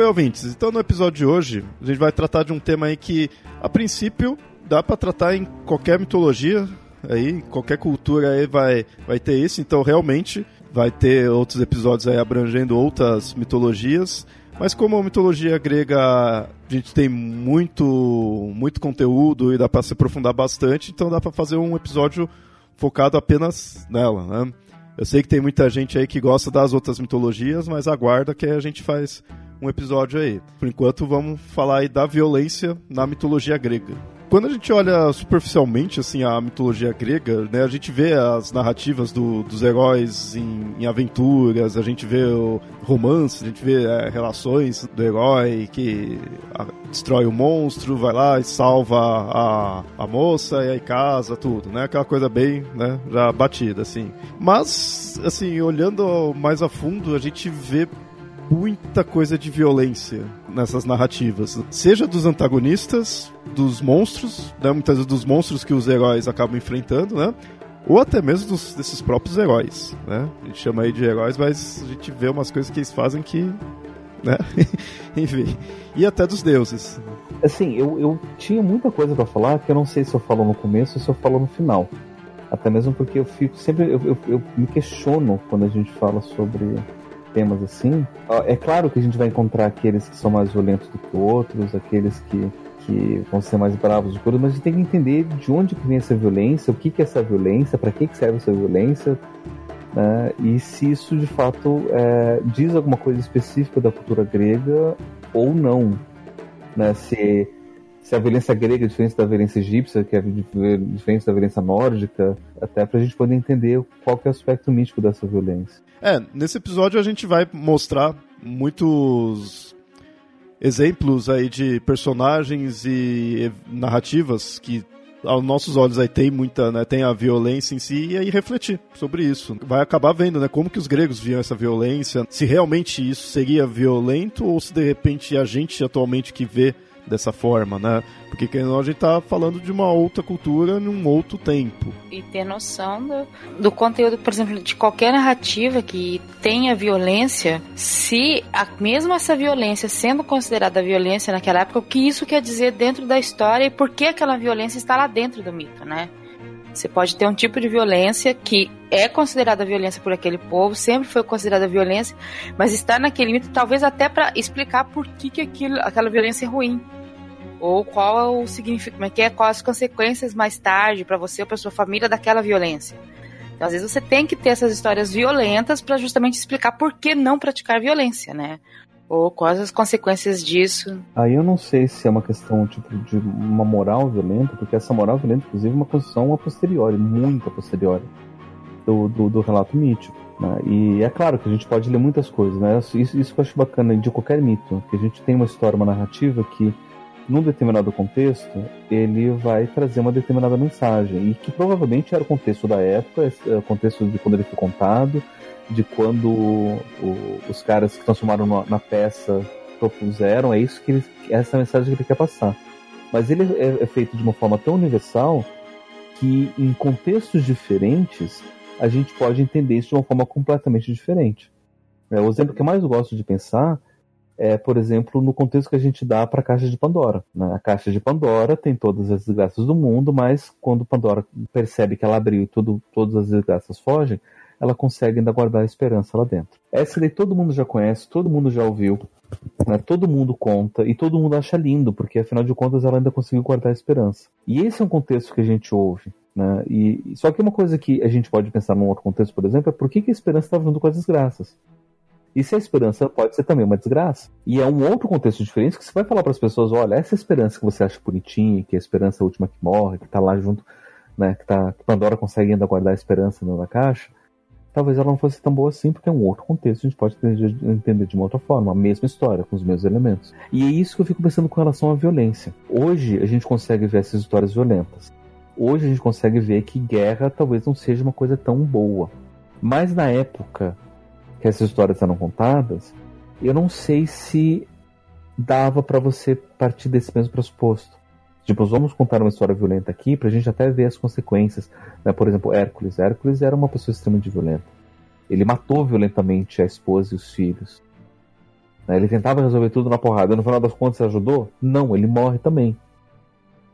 bem, ouvintes. Então, no episódio de hoje, a gente vai tratar de um tema aí que, a princípio, dá para tratar em qualquer mitologia, aí, qualquer cultura aí vai, vai ter isso. Então, realmente, vai ter outros episódios aí abrangendo outras mitologias. Mas como a mitologia grega a gente tem muito, muito conteúdo e dá para se aprofundar bastante, então dá para fazer um episódio focado apenas nela, né? Eu sei que tem muita gente aí que gosta das outras mitologias, mas aguarda que a gente faz um episódio aí. Por enquanto, vamos falar aí da violência na mitologia grega. Quando a gente olha superficialmente assim a mitologia grega, né, a gente vê as narrativas do, dos heróis em, em, aventuras, a gente vê o romance, a gente vê é, relações do herói que a, destrói o monstro, vai lá e salva a, a moça e aí casa, tudo, né? Aquela coisa bem, né, já batida assim. Mas assim, olhando mais a fundo, a gente vê muita coisa de violência nessas narrativas. Seja dos antagonistas, dos monstros, né, muitas vezes dos monstros que os heróis acabam enfrentando, né? Ou até mesmo dos, desses próprios heróis, né? A gente chama aí de heróis, mas a gente vê umas coisas que eles fazem que... Né? Enfim. E até dos deuses. Assim, eu, eu tinha muita coisa para falar que eu não sei se eu falo no começo ou se eu falo no final. Até mesmo porque eu fico sempre. Eu, eu, eu me questiono quando a gente fala sobre temas assim, é claro que a gente vai encontrar aqueles que são mais violentos do que outros, aqueles que, que vão ser mais bravos do que outros, mas a gente tem que entender de onde que vem essa violência, o que, que é essa violência, para que, que serve essa violência, né? e se isso de fato é, diz alguma coisa específica da cultura grega ou não. Né? Se, se a violência grega é diferente da violência egípcia, que é diferente da violência nórdica, até para a gente poder entender qual que é o aspecto mítico dessa violência. É, nesse episódio a gente vai mostrar muitos exemplos aí de personagens e narrativas que aos nossos olhos aí tem muita, né, tem a violência em si e aí refletir sobre isso. Vai acabar vendo, né, como que os gregos viam essa violência, se realmente isso seria violento ou se de repente a gente atualmente que vê dessa forma, né? Porque querendo a gente tá falando de uma outra cultura num outro tempo. E ter noção do, do conteúdo, por exemplo, de qualquer narrativa que tenha violência, se a, mesmo essa violência sendo considerada violência naquela época, o que isso quer dizer dentro da história e por que aquela violência está lá dentro do mito, né? Você pode ter um tipo de violência que é considerada violência por aquele povo, sempre foi considerada violência, mas está naquele mito talvez até para explicar por que, que aquilo, aquela violência é ruim. Ou qual é o significado, é que é, quais as consequências mais tarde para você ou para sua família daquela violência. Então, às vezes você tem que ter essas histórias violentas para justamente explicar por que não praticar violência, né? Ou quais as consequências disso. Aí eu não sei se é uma questão tipo de uma moral violenta, porque essa moral violenta, inclusive, é uma construção a posteriori, muito a posteriori do, do, do relato mítico. Né? E é claro que a gente pode ler muitas coisas, né? Isso, isso que eu acho bacana de qualquer mito, que a gente tem uma história, uma narrativa que num determinado contexto, ele vai trazer uma determinada mensagem. E que provavelmente era o contexto da época, é o contexto de quando ele foi contado, de quando o, os caras que transformaram na, na peça propuseram, é isso que ele, essa mensagem que ele quer passar. Mas ele é, é feito de uma forma tão universal que em contextos diferentes a gente pode entender isso de uma forma completamente diferente. É, o exemplo que eu mais gosto de pensar é, por exemplo, no contexto que a gente dá para a caixa de Pandora. Né? A caixa de Pandora tem todas as desgraças do mundo, mas quando Pandora percebe que ela abriu e tudo, todas as desgraças fogem, ela consegue ainda guardar a esperança lá dentro. Essa daí todo mundo já conhece, todo mundo já ouviu, né? todo mundo conta e todo mundo acha lindo, porque afinal de contas ela ainda conseguiu guardar a esperança. E esse é um contexto que a gente ouve. Né? E, só que uma coisa que a gente pode pensar num outro contexto, por exemplo, é por que, que a esperança está junto com as desgraças. E se a esperança pode ser também uma desgraça. E é um outro contexto diferente que você vai falar para as pessoas: olha, essa esperança que você acha bonitinha, que é a esperança última que morre, que está lá junto, né, que, tá, que Pandora consegue ainda guardar a esperança na caixa, talvez ela não fosse tão boa assim, porque é um outro contexto, a gente pode entender de uma outra forma, a mesma história, com os mesmos elementos. E é isso que eu fico pensando com relação à violência. Hoje a gente consegue ver essas histórias violentas. Hoje a gente consegue ver que guerra talvez não seja uma coisa tão boa. Mas na época que essas histórias eram contadas, eu não sei se dava para você partir desse mesmo pressuposto. Tipo, vamos contar uma história violenta aqui pra gente até ver as consequências. Né? Por exemplo, Hércules. Hércules era uma pessoa extremamente violenta. Ele matou violentamente a esposa e os filhos. Né? Ele tentava resolver tudo na porrada. No final das contas, ajudou? Não, ele morre também.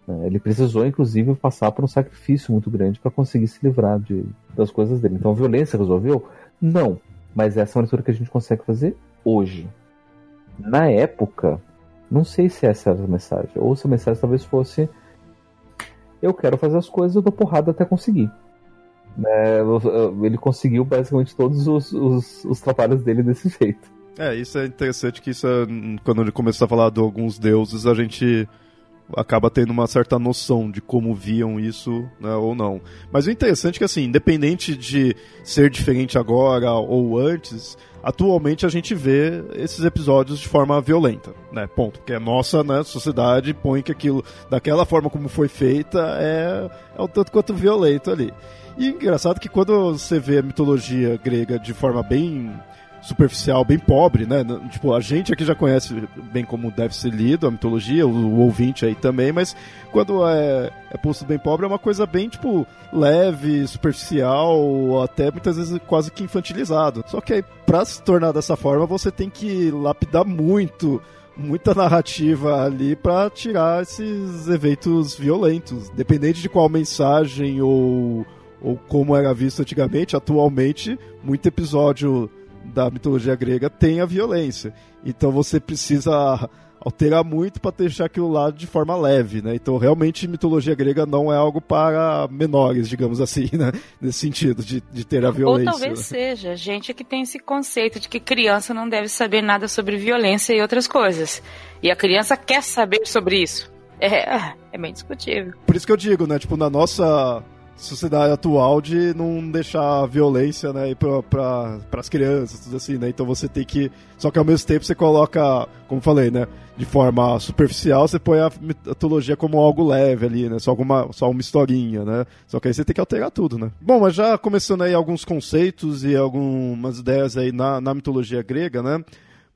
Né? Ele precisou, inclusive, passar por um sacrifício muito grande para conseguir se livrar de, das coisas dele. Então, a violência resolveu? Não. Mas essa é uma leitura que a gente consegue fazer hoje. Na época, não sei se essa era a mensagem. Ou se a mensagem talvez fosse: Eu quero fazer as coisas, eu dou porrada até conseguir. É, ele conseguiu basicamente todos os, os, os trabalhos dele desse jeito. É, isso é interessante que isso é, quando ele começou a falar de alguns deuses, a gente acaba tendo uma certa noção de como viam isso né, ou não. Mas o interessante é que, assim, independente de ser diferente agora ou antes, atualmente a gente vê esses episódios de forma violenta, né? Ponto. Porque a nossa né, sociedade põe que aquilo, daquela forma como foi feita, é, é um tanto quanto violento ali. E engraçado que quando você vê a mitologia grega de forma bem superficial, bem pobre, né? Tipo, a gente aqui já conhece bem como deve ser lido a mitologia, o, o ouvinte aí também, mas quando é, é posto bem pobre é uma coisa bem, tipo, leve, superficial, até muitas vezes quase que infantilizado. Só que aí, pra se tornar dessa forma, você tem que lapidar muito muita narrativa ali para tirar esses eventos violentos. Dependente de qual mensagem ou, ou como era visto antigamente, atualmente, muito episódio da mitologia grega tem a violência. Então você precisa alterar muito para deixar aquilo lá de forma leve, né? Então realmente mitologia grega não é algo para menores, digamos assim, né? Nesse sentido de, de ter a violência. Ou talvez seja gente que tem esse conceito de que criança não deve saber nada sobre violência e outras coisas. E a criança quer saber sobre isso. É, é bem discutível. Por isso que eu digo, né? Tipo, na nossa sociedade atual de não deixar a violência, né, para as crianças, tudo assim, né? Então você tem que. Só que ao mesmo tempo você coloca, como falei, né? De forma superficial, você põe a mitologia como algo leve ali, né? Só, alguma, só uma historinha, né? Só que aí você tem que alterar tudo, né? Bom, mas já começando aí alguns conceitos e algumas ideias aí na, na mitologia grega, né?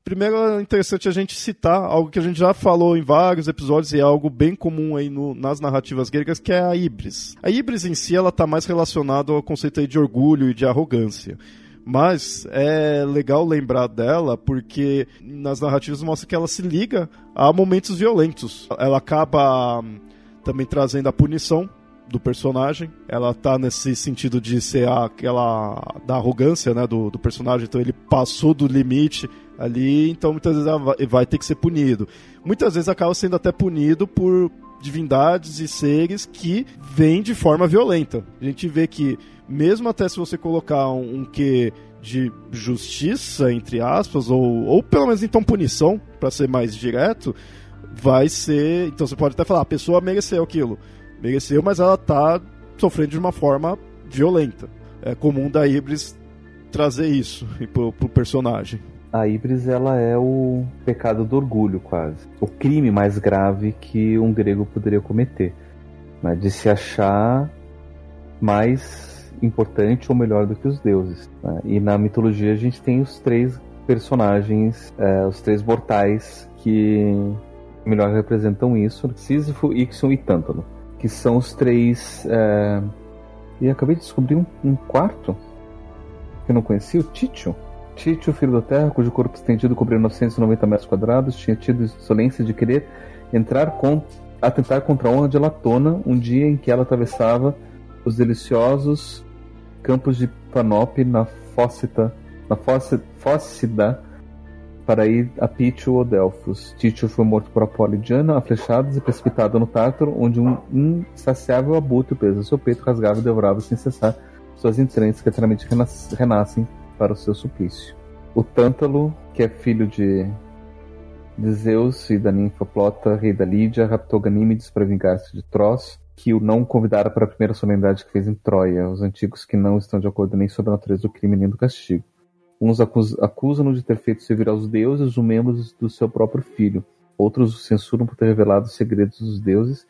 Primeiro é interessante a gente citar algo que a gente já falou em vários episódios e é algo bem comum aí no, nas narrativas gregas, que é a híbris. A híbris em si, ela está mais relacionada ao conceito de orgulho e de arrogância. Mas é legal lembrar dela porque nas narrativas mostra que ela se liga a momentos violentos. Ela acaba hum, também trazendo a punição do personagem. Ela tá nesse sentido de ser aquela da arrogância, né, do, do personagem. Então ele passou do limite ali, então muitas vezes vai, vai ter que ser punido. Muitas vezes acaba sendo até punido por divindades e seres que vêm de forma violenta. A gente vê que mesmo até se você colocar um, um que de justiça entre aspas ou, ou pelo menos então punição para ser mais direto, vai ser, então você pode até falar, a pessoa mereceu aquilo mereceu, mas ela tá sofrendo de uma forma violenta. É comum da Ibris trazer isso pro, pro personagem. A Ibris ela é o pecado do orgulho, quase. O crime mais grave que um grego poderia cometer. Né? De se achar mais importante ou melhor do que os deuses. Né? E na mitologia a gente tem os três personagens, é, os três mortais que melhor representam isso: Sísifo, Ixion e Tântalo que são os três. É... E acabei de descobrir um, um, quarto que eu não conhecia, o Títio. Títio, filho da Terra, cujo corpo estendido cobria 990 metros quadrados, tinha tido insolência de querer entrar com, atentar contra a honra de Latona um dia em que ela atravessava os deliciosos campos de Panope na Fócita, na Fócida, para ir a Pítio ou Delfos. Títio foi morto por Apolidiana a flechadas e precipitado no Tártaro, onde um insaciável abutre preso ao seu peito rasgava e devorava sem cessar suas entranhas que eternamente renascem para o seu suplício. O Tântalo, que é filho de, de Zeus e da ninfa Plota, rei da Lídia, raptou Ganímedes para vingar-se de Tros, que o não convidara para a primeira solenidade que fez em Troia, os antigos que não estão de acordo nem sobre a natureza do crime nem do castigo. Uns acusam-no de ter feito servir aos deuses os membros do seu próprio filho. Outros o censuram por ter revelado os segredos dos deuses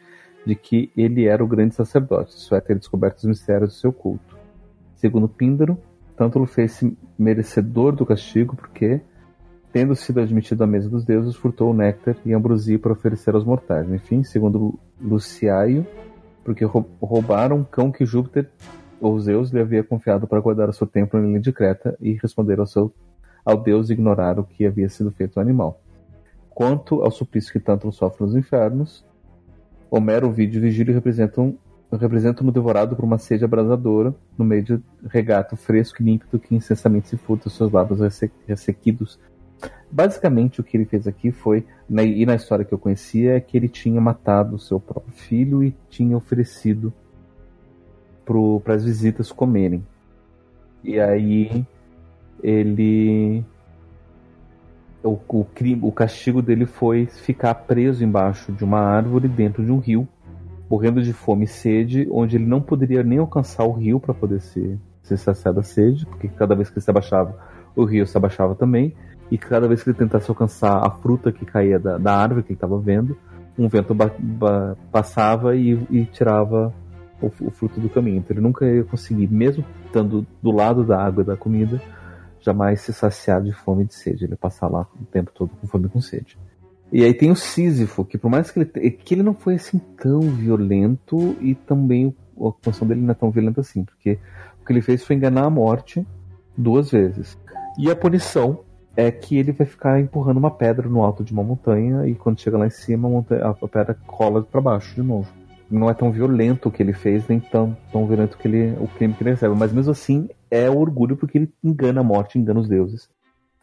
de que ele era o grande sacerdote, isso é, ter descoberto os mistérios do seu culto. Segundo Píndaro, Tântalo fez-se merecedor do castigo porque, tendo sido admitido à mesa dos deuses, furtou o néctar e ambrosia para oferecer aos mortais. Enfim, segundo Luciaio, porque roubaram um cão que Júpiter ou Zeus lhe havia confiado para guardar o seu templo em linha de Creta e responder ao, seu, ao deus ignorar o que havia sido feito ao animal. Quanto ao suplício que tanto sofre nos infernos, Homero, Ovidio e Vigílio representam representam-no devorado por uma sede abrasadora, no meio de regato fresco e límpido que incessantemente se furta seus lábios ressequidos. Basicamente, o que ele fez aqui foi, e na história que eu conhecia, é que ele tinha matado o seu próprio filho e tinha oferecido para as visitas comerem. E aí ele o, o, crime, o castigo dele foi ficar preso embaixo de uma árvore dentro de um rio, morrendo de fome e sede, onde ele não poderia nem alcançar o rio para poder se, se saciar da sede, porque cada vez que ele se abaixava, o rio se abaixava também, e cada vez que ele tentasse alcançar a fruta que caía da, da árvore que ele estava vendo, um vento passava e, e tirava o, o, fruto do caminho. Então ele nunca ia conseguir, mesmo estando do lado da água e da comida, jamais se saciar de fome e de sede. Ele ia passar lá o tempo todo com fome e com sede. E aí tem o Sísifo, que por mais que ele, que ele não foi assim tão violento e também a função dele não é tão violenta assim, porque o que ele fez foi enganar a morte duas vezes. E a punição é que ele vai ficar empurrando uma pedra no alto de uma montanha e quando chega lá em cima a, montanha, a pedra cola para baixo de novo não é tão violento o que ele fez, nem tão, tão violento que ele, o crime que ele recebe. Mas mesmo assim, é orgulho porque ele engana a morte, engana os deuses.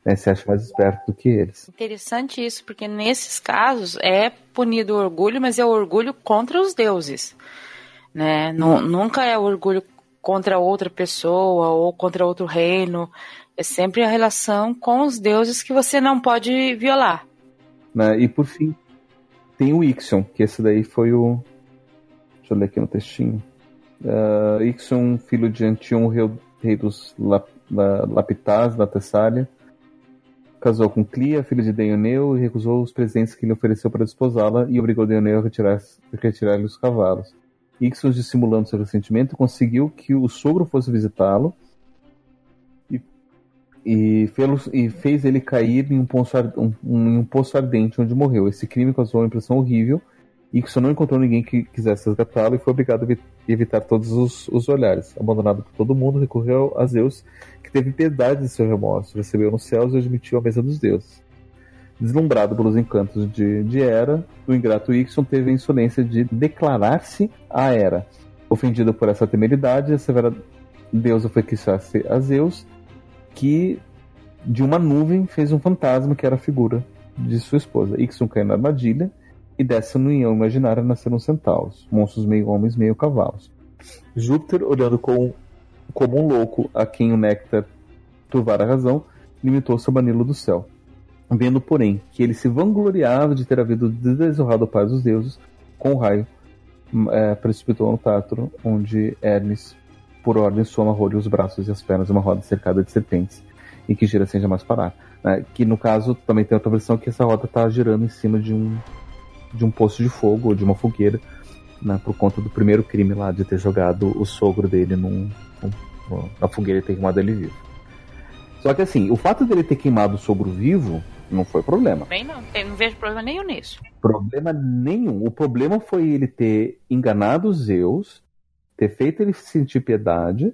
Né? Se acha mais esperto do que eles. Interessante isso, porque nesses casos é punido o orgulho, mas é o orgulho contra os deuses. Né? nunca é orgulho contra outra pessoa ou contra outro reino. É sempre a relação com os deuses que você não pode violar. Né? E por fim, tem o Ixion, que esse daí foi o, Deixa eu ler aqui no textinho. Uh, Ixion, filho de Antion, rei, dos Lap, Lapitás, da Tessália, casou com Clia, filho de Deioneu, e recusou os presentes que lhe ofereceu para desposá-la e obrigou Deioneu a retirar-lhe retirar os cavalos. Ixion, dissimulando seu ressentimento, conseguiu que o sogro fosse visitá-lo e, e, fez ele cair em um, um, um, um poço ardente onde morreu. Esse crime causou uma impressão horrível Ixo não encontrou ninguém que quisesse resgatá-lo e foi obrigado a evitar todos os, os, olhares. Abandonado por todo mundo, recorreu a Zeus, que teve piedade de seu remorso, recebeu nos céus e admitiu a mesa dos deuses. Deslumbrado pelos encantos de, de Hera, o ingrato Ixion teve a insolência de declarar-se a Hera. Ofendido por essa temeridade, a severa deusa foi queixar-se a Zeus, que de uma nuvem fez um fantasma que era a figura de sua esposa. Ixion caiu na armadilha e dessa união imaginária nasceram centauros, monstros meio homens, meio cavalos. Júpiter, olhando com, como um louco a quem o néctar turvara a razão, limitou-se ao banilo do céu. Vendo, porém, que ele se vangloriava de ter havido desonrado o pai dos deuses, com o raio é, precipitou no Tártaro, onde Hermes, por ordem, soma amarrou os braços e as pernas uma roda cercada de serpentes, e que gira sem jamais parar. Né? Que no caso também tem outra versão que essa roda está girando em cima de um de um poço de fogo ou de uma fogueira, né, por conta do primeiro crime lá de ter jogado o sogro dele num, num, na fogueira e ter queimado ele vivo. Só que assim, o fato dele ter queimado o sogro vivo não foi problema. Bem, não, não vejo problema nenhum nisso. Problema nenhum. O problema foi ele ter enganado os Zeus, ter feito ele sentir piedade.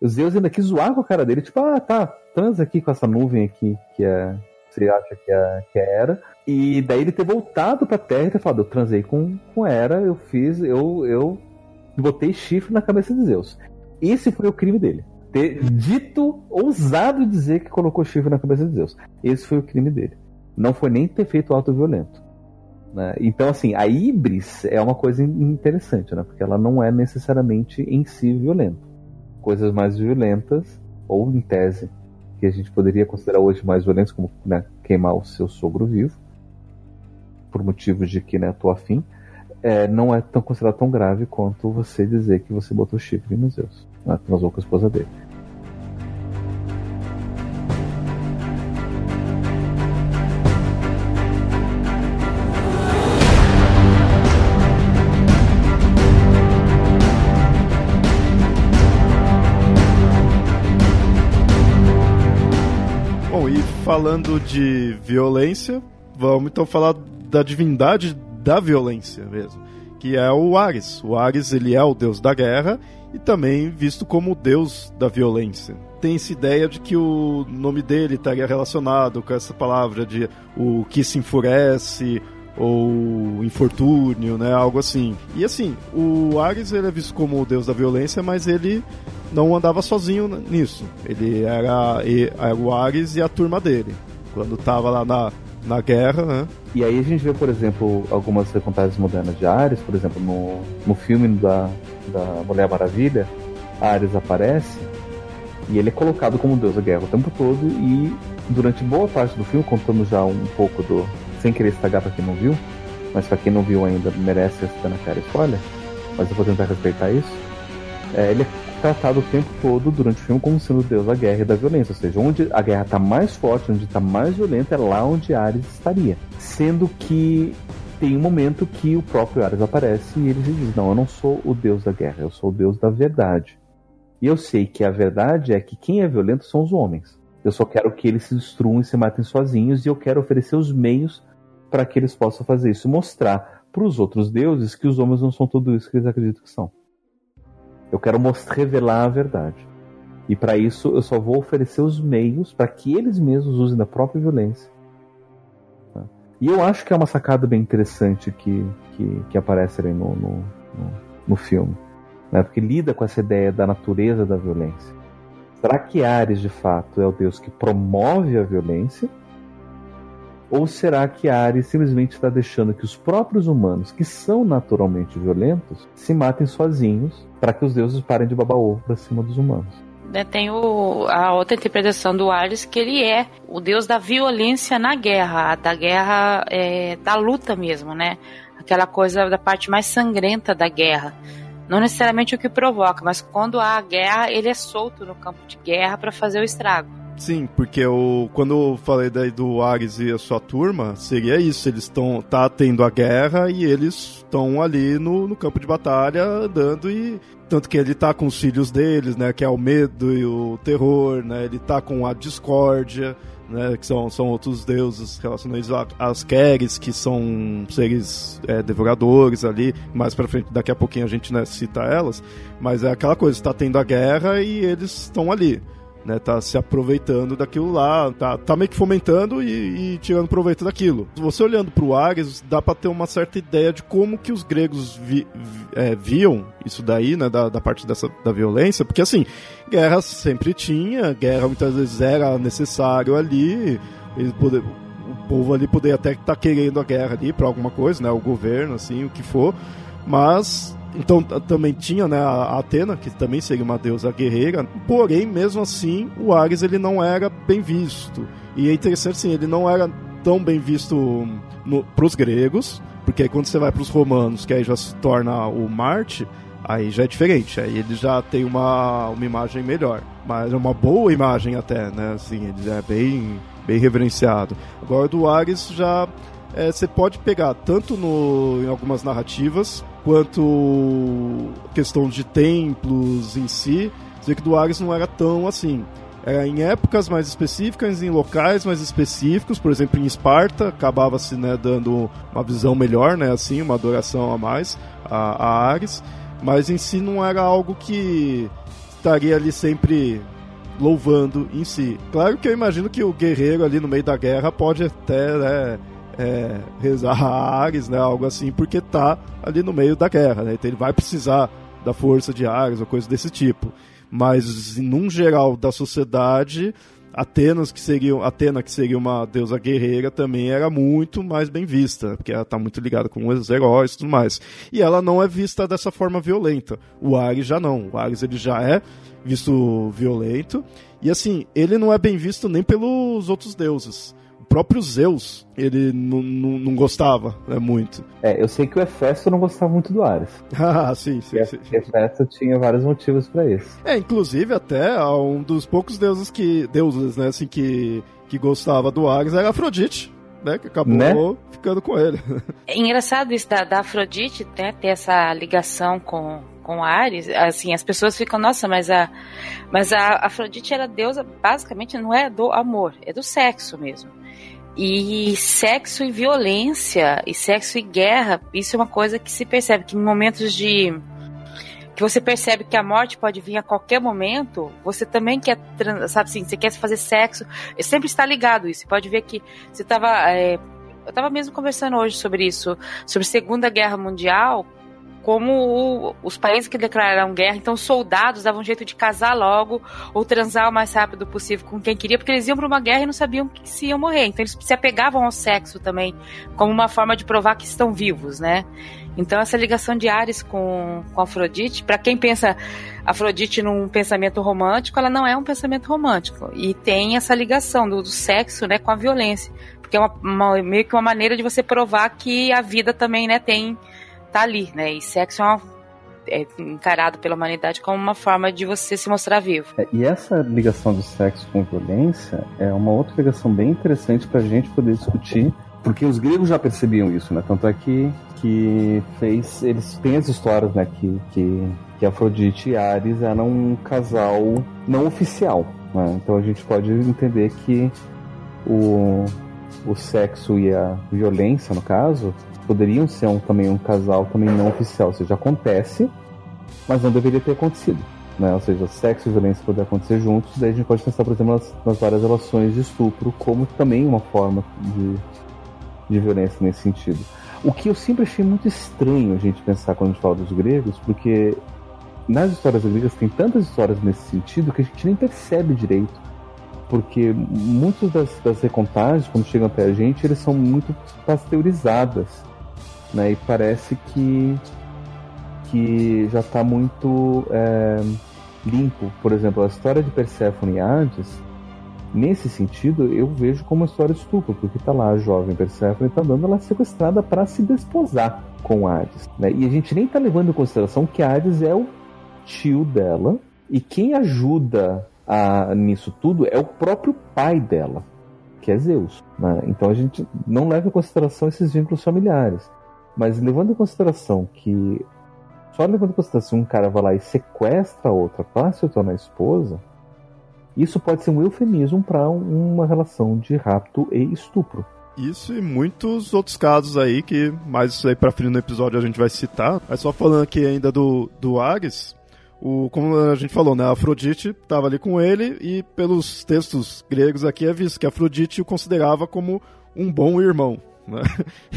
Os Zeus ainda quis zoar com a cara dele, tipo, ah, tá, transa aqui com essa nuvem aqui que é você acha que, é, que é era. E daí ele ter voltado pra Terra e ter falado, eu transei com, com Era, eu fiz, eu, eu botei chifre na cabeça de Zeus. Esse foi o crime dele. Ter dito, ousado dizer que colocou chifre na cabeça de Zeus. Esse foi o crime dele. Não foi nem ter feito ato violento. Né? Então, assim, a Ibris é uma coisa interessante, né? Porque ela não é necessariamente em si violenta. Coisas mais violentas, ou em tese, que a gente poderia considerar hoje mais violentas, como né, queimar o seu sogro vivo, por motivos de que né, tô afim, é, não é tão considerado tão grave quanto você dizer que você botou chifre nos Zeus. Né, transou com a esposa dele. Falando de violência, vamos então falar da divindade da violência mesmo, que é o Ares. O Ares ele é o deus da guerra e também visto como o deus da violência. Tem essa ideia de que o nome dele estaria relacionado com essa palavra de o que se enfurece ou infortúnio, né, algo assim. E assim, o Ares ele é visto como o deus da violência, mas ele não andava sozinho nisso. Ele era, era o Ares e a turma dele. Quando tava lá na, na guerra, né? E aí a gente vê, por exemplo, algumas recontagens modernas de Ares, por exemplo, no, no filme da, da Mulher Maravilha, Ares aparece e ele é colocado como deus da guerra o tempo todo e durante boa parte do filme, contando já um pouco do... sem querer estragar pra quem não viu, mas pra quem não viu ainda merece essa na cara spoiler, mas eu vou tentar respeitar isso. É, ele é tratado o tempo todo durante o filme como sendo o deus da guerra e da violência. Ou seja, onde a guerra está mais forte, onde está mais violenta, é lá onde Ares estaria. Sendo que tem um momento que o próprio Ares aparece e ele diz: Não, eu não sou o deus da guerra, eu sou o deus da verdade. E eu sei que a verdade é que quem é violento são os homens. Eu só quero que eles se destruam e se matem sozinhos e eu quero oferecer os meios para que eles possam fazer isso. Mostrar para os outros deuses que os homens não são tudo isso que eles acreditam que são. Eu quero mostrar, revelar a verdade. E para isso eu só vou oferecer os meios para que eles mesmos usem da própria violência. Tá? E eu acho que é uma sacada bem interessante que, que, que aparece ali no, no, no, no filme. Né? Porque lida com essa ideia da natureza da violência. Será que Ares de fato é o deus que promove a violência? Ou será que Ares simplesmente está deixando que os próprios humanos, que são naturalmente violentos, se matem sozinhos para que os deuses parem de babar ovo para cima dos humanos? Né, tem o, a outra interpretação do Ares que ele é o deus da violência na guerra, da guerra, é, da luta mesmo, né? Aquela coisa da parte mais sangrenta da guerra. Não necessariamente o que provoca, mas quando há guerra, ele é solto no campo de guerra para fazer o estrago. Sim, porque eu, quando eu falei daí do Ares e a sua turma, seria isso. Eles estão tá tendo a guerra e eles estão ali no, no campo de batalha andando e tanto que ele tá com os filhos deles, né, que é o medo e o terror, né? Ele tá com a discórdia, né, que são, são outros deuses relacionados às Keres, que são seres é, devoradores ali. Mais pra frente, daqui a pouquinho a gente né, cita elas. Mas é aquela coisa, está tendo a guerra e eles estão ali né? Tá se aproveitando daquilo lá, tá, tá meio que fomentando e, e tirando proveito daquilo. Você olhando para o Ares, dá para ter uma certa ideia de como que os gregos vi, vi, é, viam isso daí, né? Da, da parte dessa da violência, porque assim, guerra sempre tinha, guerra muitas vezes era necessário ali, eles o povo ali poderia até estar tá querendo a guerra ali para alguma coisa, né? O governo, assim, o que for, mas então também tinha né, a Atena, que também seria uma deusa guerreira, porém, mesmo assim, o Ares ele não era bem visto. E é interessante assim, ele não era tão bem visto para os gregos, porque aí quando você vai para os romanos, que aí já se torna o Marte, aí já é diferente, aí ele já tem uma, uma imagem melhor. Mas é uma boa imagem até, né? Assim, ele é bem, bem reverenciado. Agora do Ares já é, você pode pegar tanto no, em algumas narrativas, quanto questão de templos em si, dizer que do Ares não era tão assim. Era em épocas mais específicas, em locais mais específicos, por exemplo, em Esparta, acabava-se né, dando uma visão melhor, né, assim, uma adoração a mais a, a Ares, mas em si não era algo que estaria ali sempre louvando em si. Claro que eu imagino que o guerreiro ali no meio da guerra pode até né, é, rezar a Ares, né, algo assim, porque tá ali no meio da guerra, né? Então ele vai precisar da força de Ares ou coisa desse tipo. Mas, num geral da sociedade, Atenas, que seria, Atena, que seria uma deusa guerreira, também era muito mais bem vista, porque ela está muito ligada com os heróis e tudo mais. E ela não é vista dessa forma violenta. O Ares já não. O Ares ele já é visto violento. E assim, ele não é bem visto nem pelos outros deuses próprio Zeus, ele não gostava né, muito. É, eu sei que o Hefesto não gostava muito do Ares. ah, sim, sim, sim. Hefesto tinha vários motivos para isso. É, inclusive até um dos poucos deuses que deuses, né, assim que que gostava do Ares era Afrodite. Né, que acabou né? ficando com ele. É engraçado isso da, da Afrodite né, ter essa ligação com, com Ares, assim, as pessoas ficam, nossa, mas a, mas a Afrodite era deusa, basicamente não é do amor, é do sexo mesmo. E sexo e violência, e sexo e guerra, isso é uma coisa que se percebe que em momentos de que você percebe que a morte pode vir a qualquer momento, você também quer, sabe assim, você quer fazer sexo, sempre está ligado isso. Pode ver que você estava, é, eu estava mesmo conversando hoje sobre isso, sobre Segunda Guerra Mundial, como o, os países que declararam guerra, então os soldados davam jeito de casar logo ou transar o mais rápido possível com quem queria, porque eles iam para uma guerra e não sabiam que se iam morrer. Então eles se apegavam ao sexo também, como uma forma de provar que estão vivos, né? Então essa ligação de Ares com, com Afrodite, para quem pensa Afrodite num pensamento romântico, ela não é um pensamento romântico e tem essa ligação do, do sexo, né, com a violência, porque é uma, uma, meio que uma maneira de você provar que a vida também, né, tem tá ali, né? E sexo é, uma, é encarado pela humanidade como uma forma de você se mostrar vivo. É, e essa ligação do sexo com violência é uma outra ligação bem interessante para a gente poder discutir, porque os gregos já percebiam isso, né? Tanto é que, que fez. Eles têm as histórias, né? Que, que, que Afrodite e Ares eram um casal não oficial. Né? Então a gente pode entender que o, o sexo e a violência, no caso, poderiam ser um, também um casal também não oficial, ou seja, acontece, mas não deveria ter acontecido. Né? Ou seja, sexo e violência poder acontecer juntos, daí a gente pode pensar, por exemplo, nas, nas várias relações de estupro como também uma forma de, de violência nesse sentido. O que eu sempre achei muito estranho a gente pensar quando a gente fala dos gregos, porque nas histórias gregas tem tantas histórias nesse sentido que a gente nem percebe direito porque muitas das, das, recontagens, quando chegam até a gente, eles são muito pasteurizadas né? E parece que que já está muito é, limpo. Por exemplo, a história de Persephone e Hades, nesse sentido, eu vejo como uma história de estupro, porque está lá a jovem Persephone está dando ela sequestrada para se desposar com Hades. Né? E a gente nem está levando em consideração que Hades é o tio dela e quem ajuda a, nisso tudo é o próprio pai dela, que é Zeus. Né? Então a gente não leva em consideração esses vínculos familiares. Mas levando em consideração que. Só levando em consideração um cara vai lá e sequestra a outra para se tornar esposa, isso pode ser um eufemismo para uma relação de rapto e estupro. Isso e muitos outros casos aí que mais isso aí pra frente no episódio a gente vai citar. Mas só falando aqui ainda do, do Ares, o, como a gente falou, né, a Afrodite estava ali com ele e pelos textos gregos aqui é visto que Afrodite o considerava como um bom irmão. Né?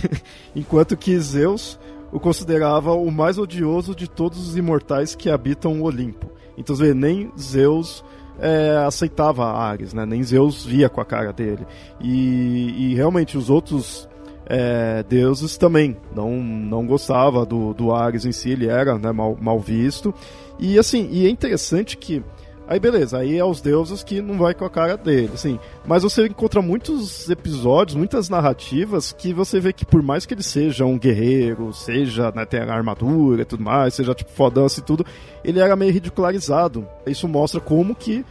Enquanto que Zeus o considerava o mais odioso de todos os imortais que habitam o Olimpo. Então, vê, nem Zeus é, aceitava Ares, né? nem Zeus via com a cara dele. E, e realmente os outros é, deuses também não, não gostava do, do Ares em si, ele era né, mal, mal visto. E assim, e é interessante que Aí beleza, aí é os deuses que não vai com a cara dele, assim. Mas você encontra muitos episódios, muitas narrativas que você vê que por mais que ele seja um guerreiro, seja, né, tem armadura e tudo mais, seja tipo fodão e tudo, ele era meio ridicularizado. Isso mostra como que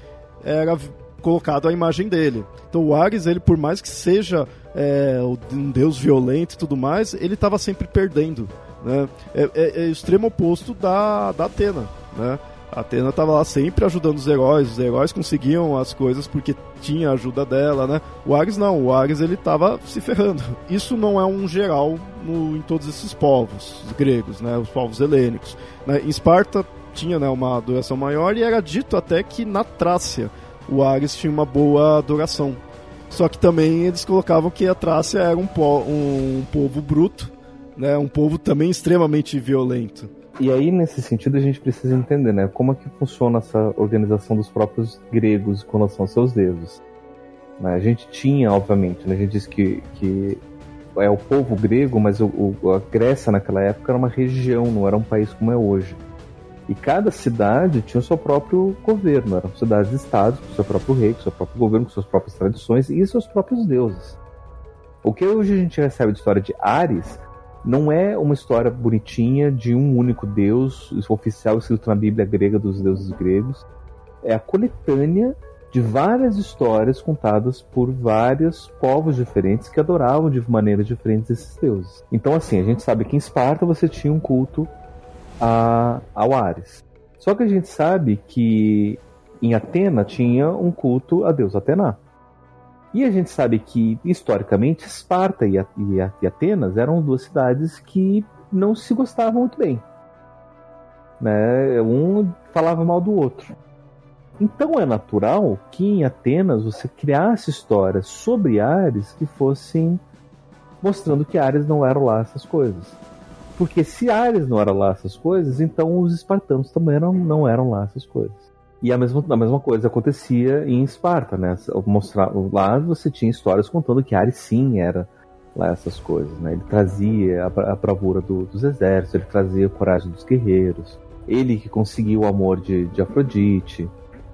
era colocado a imagem dele. Então o Ares, ele por mais que seja é, um deus violento e tudo mais, ele estava sempre perdendo. Né? É, é, é o extremo oposto da, da Atena. Né? A Atena estava lá sempre ajudando os heróis, os heróis conseguiam as coisas porque tinha a ajuda dela, né? O Ares não, o Ares ele estava se ferrando. Isso não é um geral no, em todos esses povos os gregos, né? Os povos helênicos. Né? Em Esparta tinha né, uma duração maior e era dito até que na Trácia o Ares tinha uma boa duração. Só que também eles colocavam que a Trácia era um, po um povo bruto, né? Um povo também extremamente violento. E aí, nesse sentido, a gente precisa entender, né? Como é que funciona essa organização dos próprios gregos com relação aos seus deuses. Né? A gente tinha, obviamente, né? a gente diz que, que é o povo grego, mas o, o, a Grécia naquela época era uma região, não era um país como é hoje. E cada cidade tinha o seu próprio governo, eram cidades-estados, com seu próprio rei, com seu próprio governo, com suas próprias tradições e seus próprios deuses. O que hoje a gente recebe de história de Ares não é uma história bonitinha de um único deus oficial escrito na Bíblia grega dos deuses gregos. É a coletânea de várias histórias contadas por vários povos diferentes que adoravam de maneiras diferentes esses deuses. Então, assim, a gente sabe que em Esparta você tinha um culto a, ao Ares. Só que a gente sabe que em Atena tinha um culto a deus Atena. E a gente sabe que, historicamente, Esparta e, e, Atenas eram duas cidades que não se gostavam muito bem. Né? Um falava mal do outro. Então é natural que em Atenas você criasse histórias sobre Ares que fossem mostrando que Ares não era lá essas coisas. Porque se Ares não era lá essas coisas, então os espartanos também eram, não eram lá essas coisas. E a mesma, a mesma coisa acontecia em Esparta, né? Mostrar, lá você tinha histórias contando que Ares sim era lá essas coisas, né? Ele trazia a, a bravura do, dos exércitos, ele trazia a coragem dos guerreiros, ele que conseguiu o amor de, de Afrodite,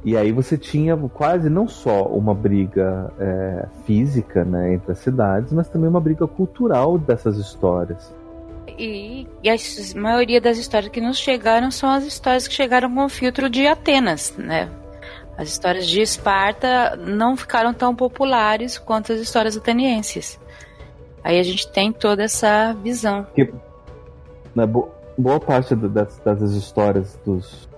e aí você tinha quase não só uma briga é, física né, entre as cidades, mas também uma briga cultural dessas histórias. E, e, a maioria das histórias que nos chegaram são as histórias que chegaram com o filtro de Atenas, né? As histórias de Esparta não ficaram tão populares quanto as histórias atenienses. Aí a gente tem toda essa visão. Que, na bo boa parte das, das histórias dos,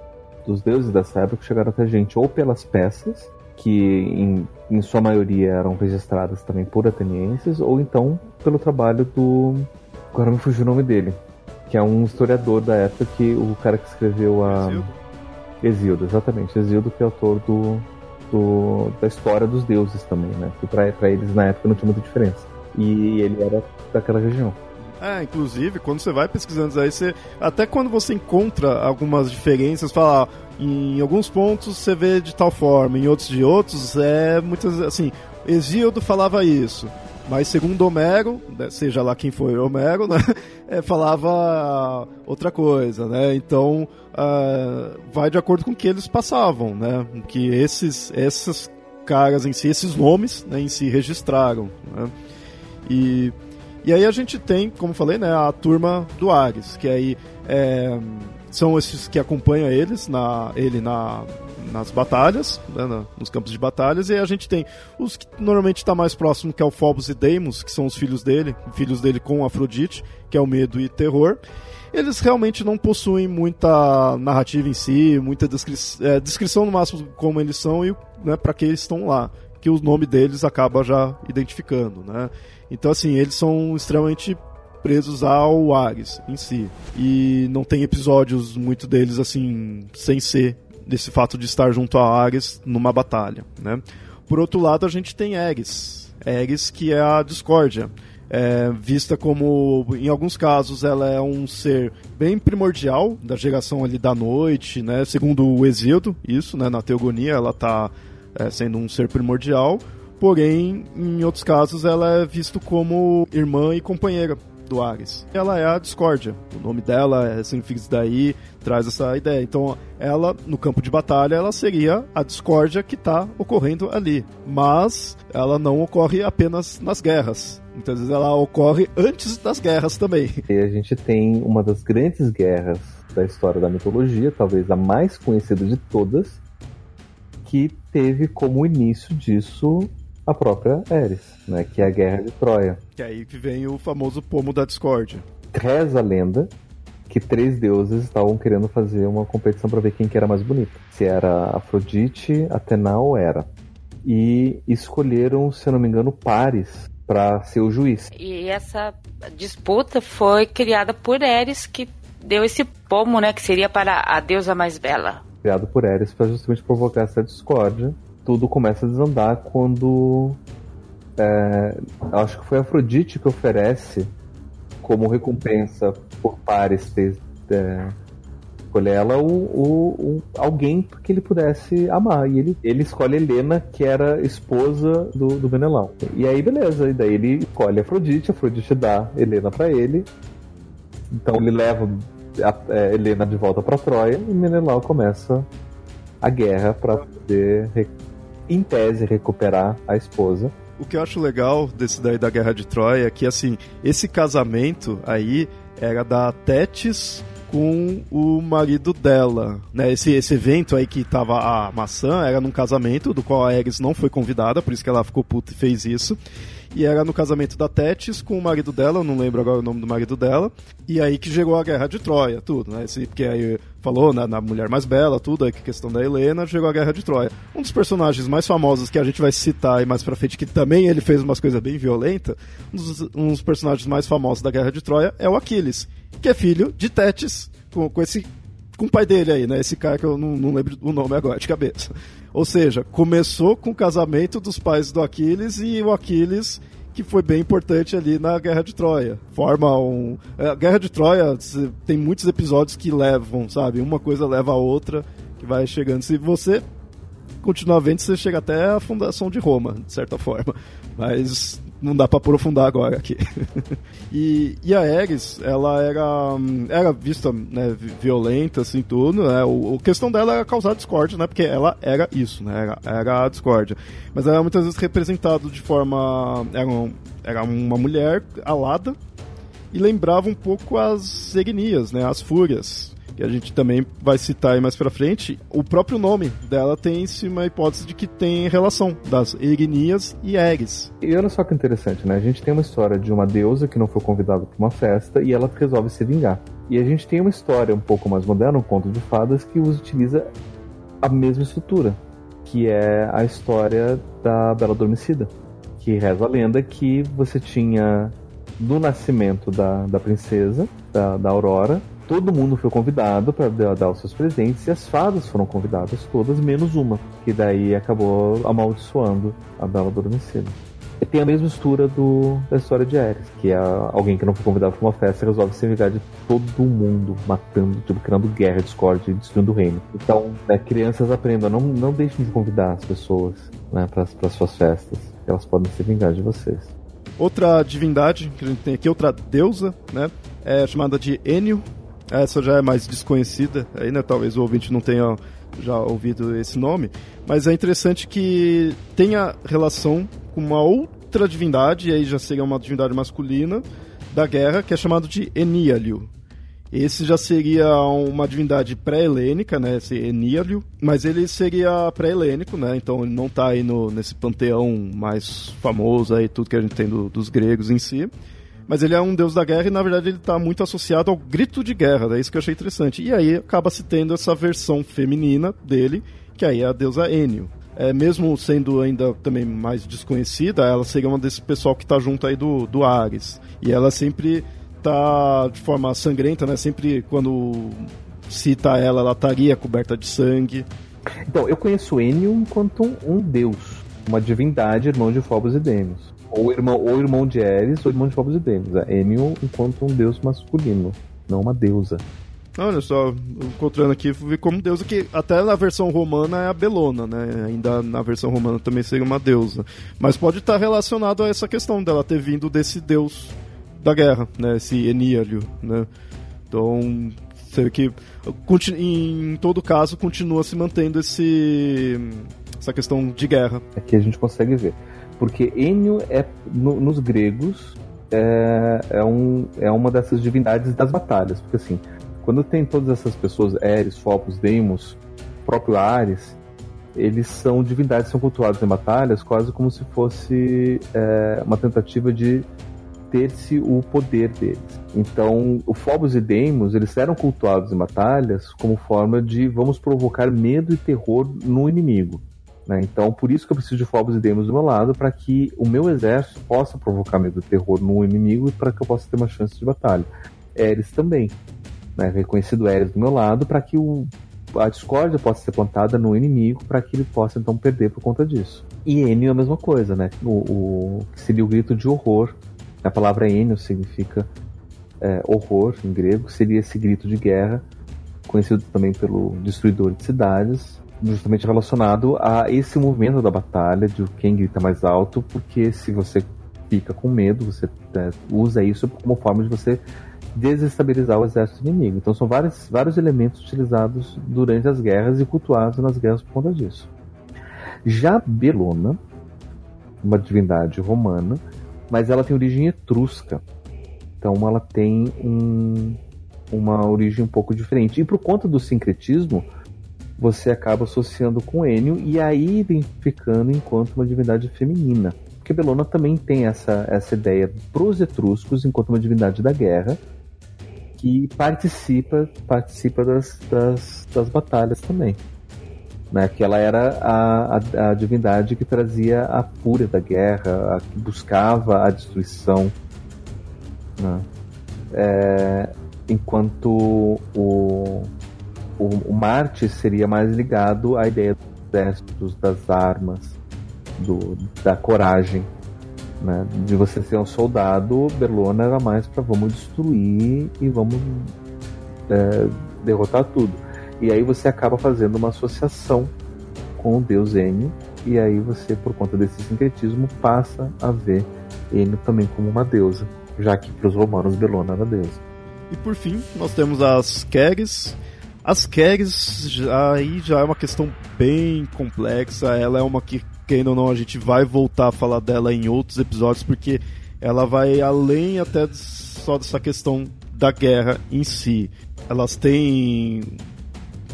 dos deuses dessa época chegaram até a gente ou pelas peças, que em, em sua maioria eram registradas também por atenienses, ou então pelo trabalho do. Agora me fugiu o nome dele. Que é um historiador da época que o cara que escreveu a. Exildo, Exildo exatamente. Exildo que é autor do, do, da história dos deuses também, né? Que pra, pra eles na época não tinha muita diferença. E ele era daquela região. É, inclusive, quando você vai pesquisando isso aí, você, até quando você encontra algumas diferenças, fala, em alguns pontos você vê de tal forma, em outros de outros, é muitas, assim, Exíodo falava isso, mas segundo Homero, né, seja lá quem foi Homero, né, é, falava outra coisa, né, então uh, vai de acordo com o que eles passavam, né, que esses, essas caras em si, esses nomes né, em si registraram, né, e e aí a gente tem, como falei, né, a turma do Ares, que aí é, são esses que acompanham eles, na, ele na, nas batalhas, né, nos campos de batalhas, e aí a gente tem os que normalmente está mais próximo, que é o Phobos e Deimos, que são os filhos dele, filhos dele com Afrodite, que é o medo e terror. Eles realmente não possuem muita narrativa em si, muita descri é, descrição no máximo como eles são e né, para que eles estão lá, que o nome deles acaba já identificando, né? Então, assim, eles são extremamente presos ao Ares em si. E não tem episódios, muito deles, assim, sem ser desse fato de estar junto a Ares numa batalha, né? Por outro lado, a gente tem Ares. Ares, que é a discórdia. É, vista como, em alguns casos, ela é um ser bem primordial da geração ali da noite, né? Segundo o Exildo, isso, né? Na teogonia, ela está é, sendo um ser primordial porém, em outros casos, ela é vista como irmã e companheira do Ares. Ela é a discórdia. O nome dela é Sinfix daí, traz essa ideia. Então, ela, no campo de batalha, ela seria a discórdia que está ocorrendo ali. Mas ela não ocorre apenas nas guerras. Às vezes, ela ocorre antes das guerras também. E a gente tem uma das grandes guerras da história da mitologia, talvez a mais conhecida de todas, que teve como início disso a própria Eris, né, que é a Guerra de Troia. Que é aí que vem o famoso pomo da discórdia. Reza a lenda que três deuses estavam querendo fazer uma competição para ver quem que era mais bonito. Se era Afrodite, Atena ou Hera. E escolheram, se eu não me engano, Paris para ser o juiz. E essa disputa foi criada por Eris, que deu esse pomo, né, que seria para a deusa mais bela. Criado por Eris para justamente provocar essa discórdia tudo começa a desandar quando. É, acho que foi Afrodite que oferece como recompensa por Paris ter, é, escolher ela o, o, o, alguém que ele pudesse amar. E ele, ele escolhe Helena, que era esposa do, do Menelau. E aí, beleza. E daí ele escolhe Afrodite, Afrodite dá Helena para ele. Então ele leva a é, Helena de volta para Troia e Menelau começa a guerra para poder, em tese, recuperar a esposa. O que eu acho legal desse daí da Guerra de Troia é que, assim, esse casamento aí era da Tétis com o marido dela, né? Esse, esse evento aí que tava a maçã era num casamento do qual a Ares não foi convidada, por isso que ela ficou puta e fez isso. E era no casamento da Tétis com o marido dela, eu não lembro agora o nome do marido dela. E aí que chegou a Guerra de Troia, tudo, né? Esse, porque aí falou na, na Mulher Mais Bela, tudo, aí que questão da Helena, chegou a Guerra de Troia. Um dos personagens mais famosos que a gente vai citar aí mais pra frente, que também ele fez umas coisas bem violentas, um dos, um dos personagens mais famosos da Guerra de Troia é o Aquiles, que é filho de Tétis, com, com esse com o pai dele aí, né? Esse cara que eu não, não, lembro o nome agora de cabeça. Ou seja, começou com o casamento dos pais do Aquiles e o Aquiles que foi bem importante ali na Guerra de Troia. Forma um. A Guerra de Troia tem muitos episódios que levam, sabe? Uma coisa leva a outra, que vai chegando. Se você continuar vendo, você chega até a fundação de Roma, de certa forma. Mas não dá para aprofundar agora aqui. e, e a Ares, ela era, era vista né, violenta, assim, tudo, né? O, a questão dela era causar discórdia, né? Porque ela era isso, né? Era, era a discórdia. Mas ela era muitas vezes representado de forma... Era, um, era uma mulher alada e lembrava um pouco as Erinias, né? As Fúrias que a gente também vai citar aí mais pra frente, o próprio nome dela tem-se uma hipótese de que tem relação das Erinias e Ares. E olha só que interessante, né? A gente tem uma história de uma deusa que não foi convidada para uma festa e ela resolve se vingar. E a gente tem uma história um pouco mais moderna, um conto de fadas, que utiliza a mesma estrutura, que é a história da Bela Adormecida, que reza a lenda que você tinha do nascimento da, da princesa, da, da Aurora, todo mundo foi convidado para dar os seus presentes e as fadas foram convidadas todas, menos uma, que daí acabou amaldiçoando a Bela Adormecida. E tem a mesma mistura do, da história de Ares, que é alguém que não foi convidado para uma festa resolve se vingar de todo mundo, matando, tipo, criando guerra, discórdia e destruindo o reino. Então, né, crianças aprendam, não, não deixem de convidar as pessoas né, para as suas festas, elas podem se vingar de vocês. Outra divindade que a gente tem aqui, outra deusa, né, é chamada de Enio, essa já é mais desconhecida, aí, né? Talvez o ouvinte não tenha já ouvido esse nome, mas é interessante que tenha relação com uma outra divindade, e aí já seria uma divindade masculina da guerra, que é chamado de Eníalio. Esse já seria uma divindade pré-helênica, né? Esse Eníalio, mas ele seria pré-helênico, né? Então ele não está aí no, nesse panteão mais famoso aí, tudo que a gente tem do, dos gregos em si. Mas ele é um deus da guerra e, na verdade, ele está muito associado ao grito de guerra. É isso que eu achei interessante. E aí acaba se tendo essa versão feminina dele, que aí é a deusa Enio. É, mesmo sendo ainda também mais desconhecida, ela seria uma desse pessoal que está junto aí do, do Ares. E ela sempre tá de forma sangrenta, né? Sempre quando cita ela, ela estaria coberta de sangue. Então, eu conheço Enio enquanto um, um deus, uma divindade, irmão de Phobos e Deimos. Ou irmão, ou irmão de Ares, ou irmão de Phobos e Deimos. É Enio enquanto um deus masculino, não uma deusa. Olha só, encontrando aqui, como deusa que até na versão romana é a Belona, né? Ainda na versão romana também seria uma deusa. Mas pode estar relacionado a essa questão dela ter vindo desse deus da guerra, né? Esse Eníalio, né? Então, sei que em todo caso continua se mantendo esse essa questão de guerra. Aqui a gente consegue ver. Porque Enio é, no, nos gregos, é, é, um, é uma dessas divindades das batalhas. Porque assim, quando tem todas essas pessoas, Eris, Phobos, Deimos, próprio Ares, eles são divindades são cultuados em batalhas quase como se fosse é, uma tentativa de ter-se o poder deles. Então, o Phobos e Deimos, eles eram cultuados em batalhas como forma de vamos provocar medo e terror no inimigo. Né? Então, por isso que eu preciso de Phobos e Deimos do meu lado, para que o meu exército possa provocar medo e terror no inimigo e para que eu possa ter uma chance de batalha. Eres também. Né? Reconhecido Eres do meu lado, para que o, a discórdia possa ser plantada no inimigo, para que ele possa então perder por conta disso. E Enio é a mesma coisa, né? O, o que seria o grito de horror. A palavra Enio significa é, horror em grego, seria esse grito de guerra conhecido também pelo destruidor de cidades, justamente relacionado a esse movimento da batalha, de quem grita mais alto, porque se você fica com medo, você é, usa isso como forma de você desestabilizar o exército inimigo. Então são vários, vários elementos utilizados durante as guerras e cultuados nas guerras por conta disso. Já Belona, uma divindade romana, mas ela tem origem etrusca. Então ela tem um, uma origem um pouco diferente. E por conta do sincretismo, você acaba associando com Enio e aí identificando enquanto uma divindade feminina. Porque Belona também tem essa, essa ideia para os etruscos enquanto uma divindade da guerra que participa participa das, das, das batalhas também. Né, que ela era a, a, a, divindade que trazia a fúria da guerra, a, que buscava a destruição. Né? É, enquanto o, o, o, Marte seria mais ligado à ideia dos exércitos, das armas, do, da coragem. Né? De você ser um soldado, Berlona era mais para vamos destruir e vamos é, derrotar tudo. E aí você acaba fazendo uma associação com o deus Enio, e aí você, por conta desse sincretismo, passa a ver Enio também como uma deusa, já que para os romanos Belona era deusa. E por fim, nós temos as Keres. As Keres aí já é uma questão bem complexa, ela é uma que, quem ou não, a gente vai voltar a falar dela em outros episódios, porque ela vai além até só dessa questão da guerra em si. Elas têm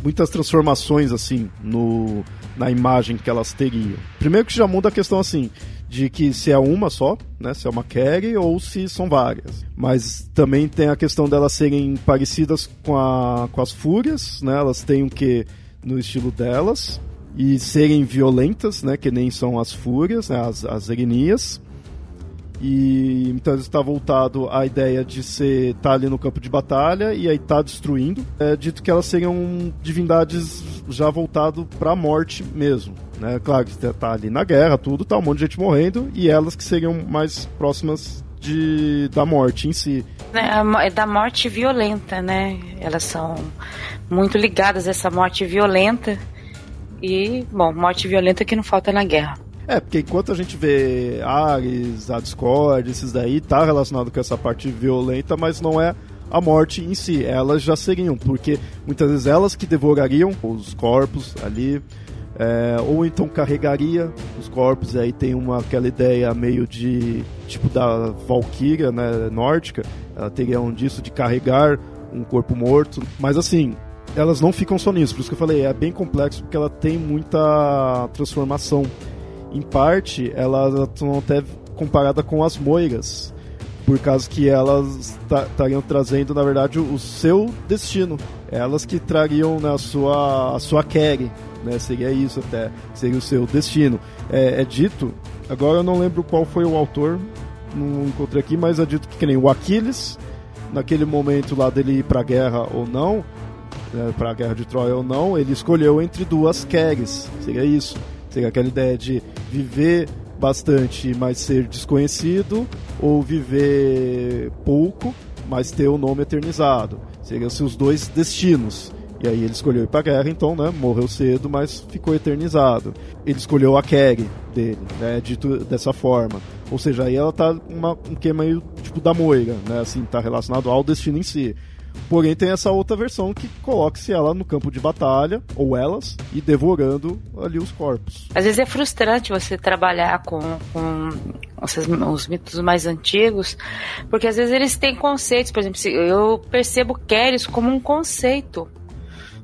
muitas transformações assim no na imagem que elas teriam. Primeiro que já muda a questão assim de que se é uma só, né, se é uma carry ou se são várias. Mas também tem a questão delas serem parecidas com, a, com as fúrias, né? Elas têm o que no estilo delas e serem violentas, né, que nem são as fúrias, né, as, as erinias. E então está voltado à ideia de ser tá ali no campo de batalha e aí tá destruindo. É dito que elas seriam divindades já voltado para a morte mesmo, né? Claro que tá ali na guerra, tudo, tá um monte de gente morrendo e elas que seriam mais próximas de da morte em si. É, é da morte violenta, né? Elas são muito ligadas a essa morte violenta. E, bom, morte violenta que não falta na guerra. É, porque enquanto a gente vê Ares, a Discord, esses daí, tá relacionado com essa parte violenta, mas não é a morte em si. Elas já seriam, porque muitas vezes elas que devorariam os corpos ali, é, ou então carregaria os corpos, e aí tem uma, aquela ideia meio de, tipo da Valkyria, né, nórdica, ela teria um disso de carregar um corpo morto, mas assim, elas não ficam só nisso, por isso que eu falei, é bem complexo, porque ela tem muita transformação em parte, elas estão até comparada com as moiras, por causa que elas estariam trazendo, na verdade, o, seu destino. Elas que trariam na né, sua, a sua carry, né? Seria isso até, seria o seu destino. É, é, dito, agora eu não lembro qual foi o autor, não encontrei aqui, mas é dito que, que nem o Aquiles, naquele momento lá dele ir pra guerra ou não, né, pra guerra de Troia ou não, ele escolheu entre duas carries, seria isso. Seria aquela ideia de viver bastante, mas ser desconhecido, ou viver pouco, mas ter o nome eternizado. Seriam -se os dois destinos. E aí ele escolheu ir pra guerra, então, né? Morreu cedo, mas ficou eternizado. Ele escolheu a Kerry dele, né? Dito dessa forma. Ou seja, aí ela tá uma, um que meio tipo da moira, né? Assim, tá relacionado ao destino em si. Porém, tem essa outra versão que coloca-se ela no campo de batalha, ou elas, e devorando ali os corpos. Às vezes é frustrante você trabalhar com, com os mitos mais antigos, porque às vezes eles têm conceitos, por exemplo, eu percebo Keres como um conceito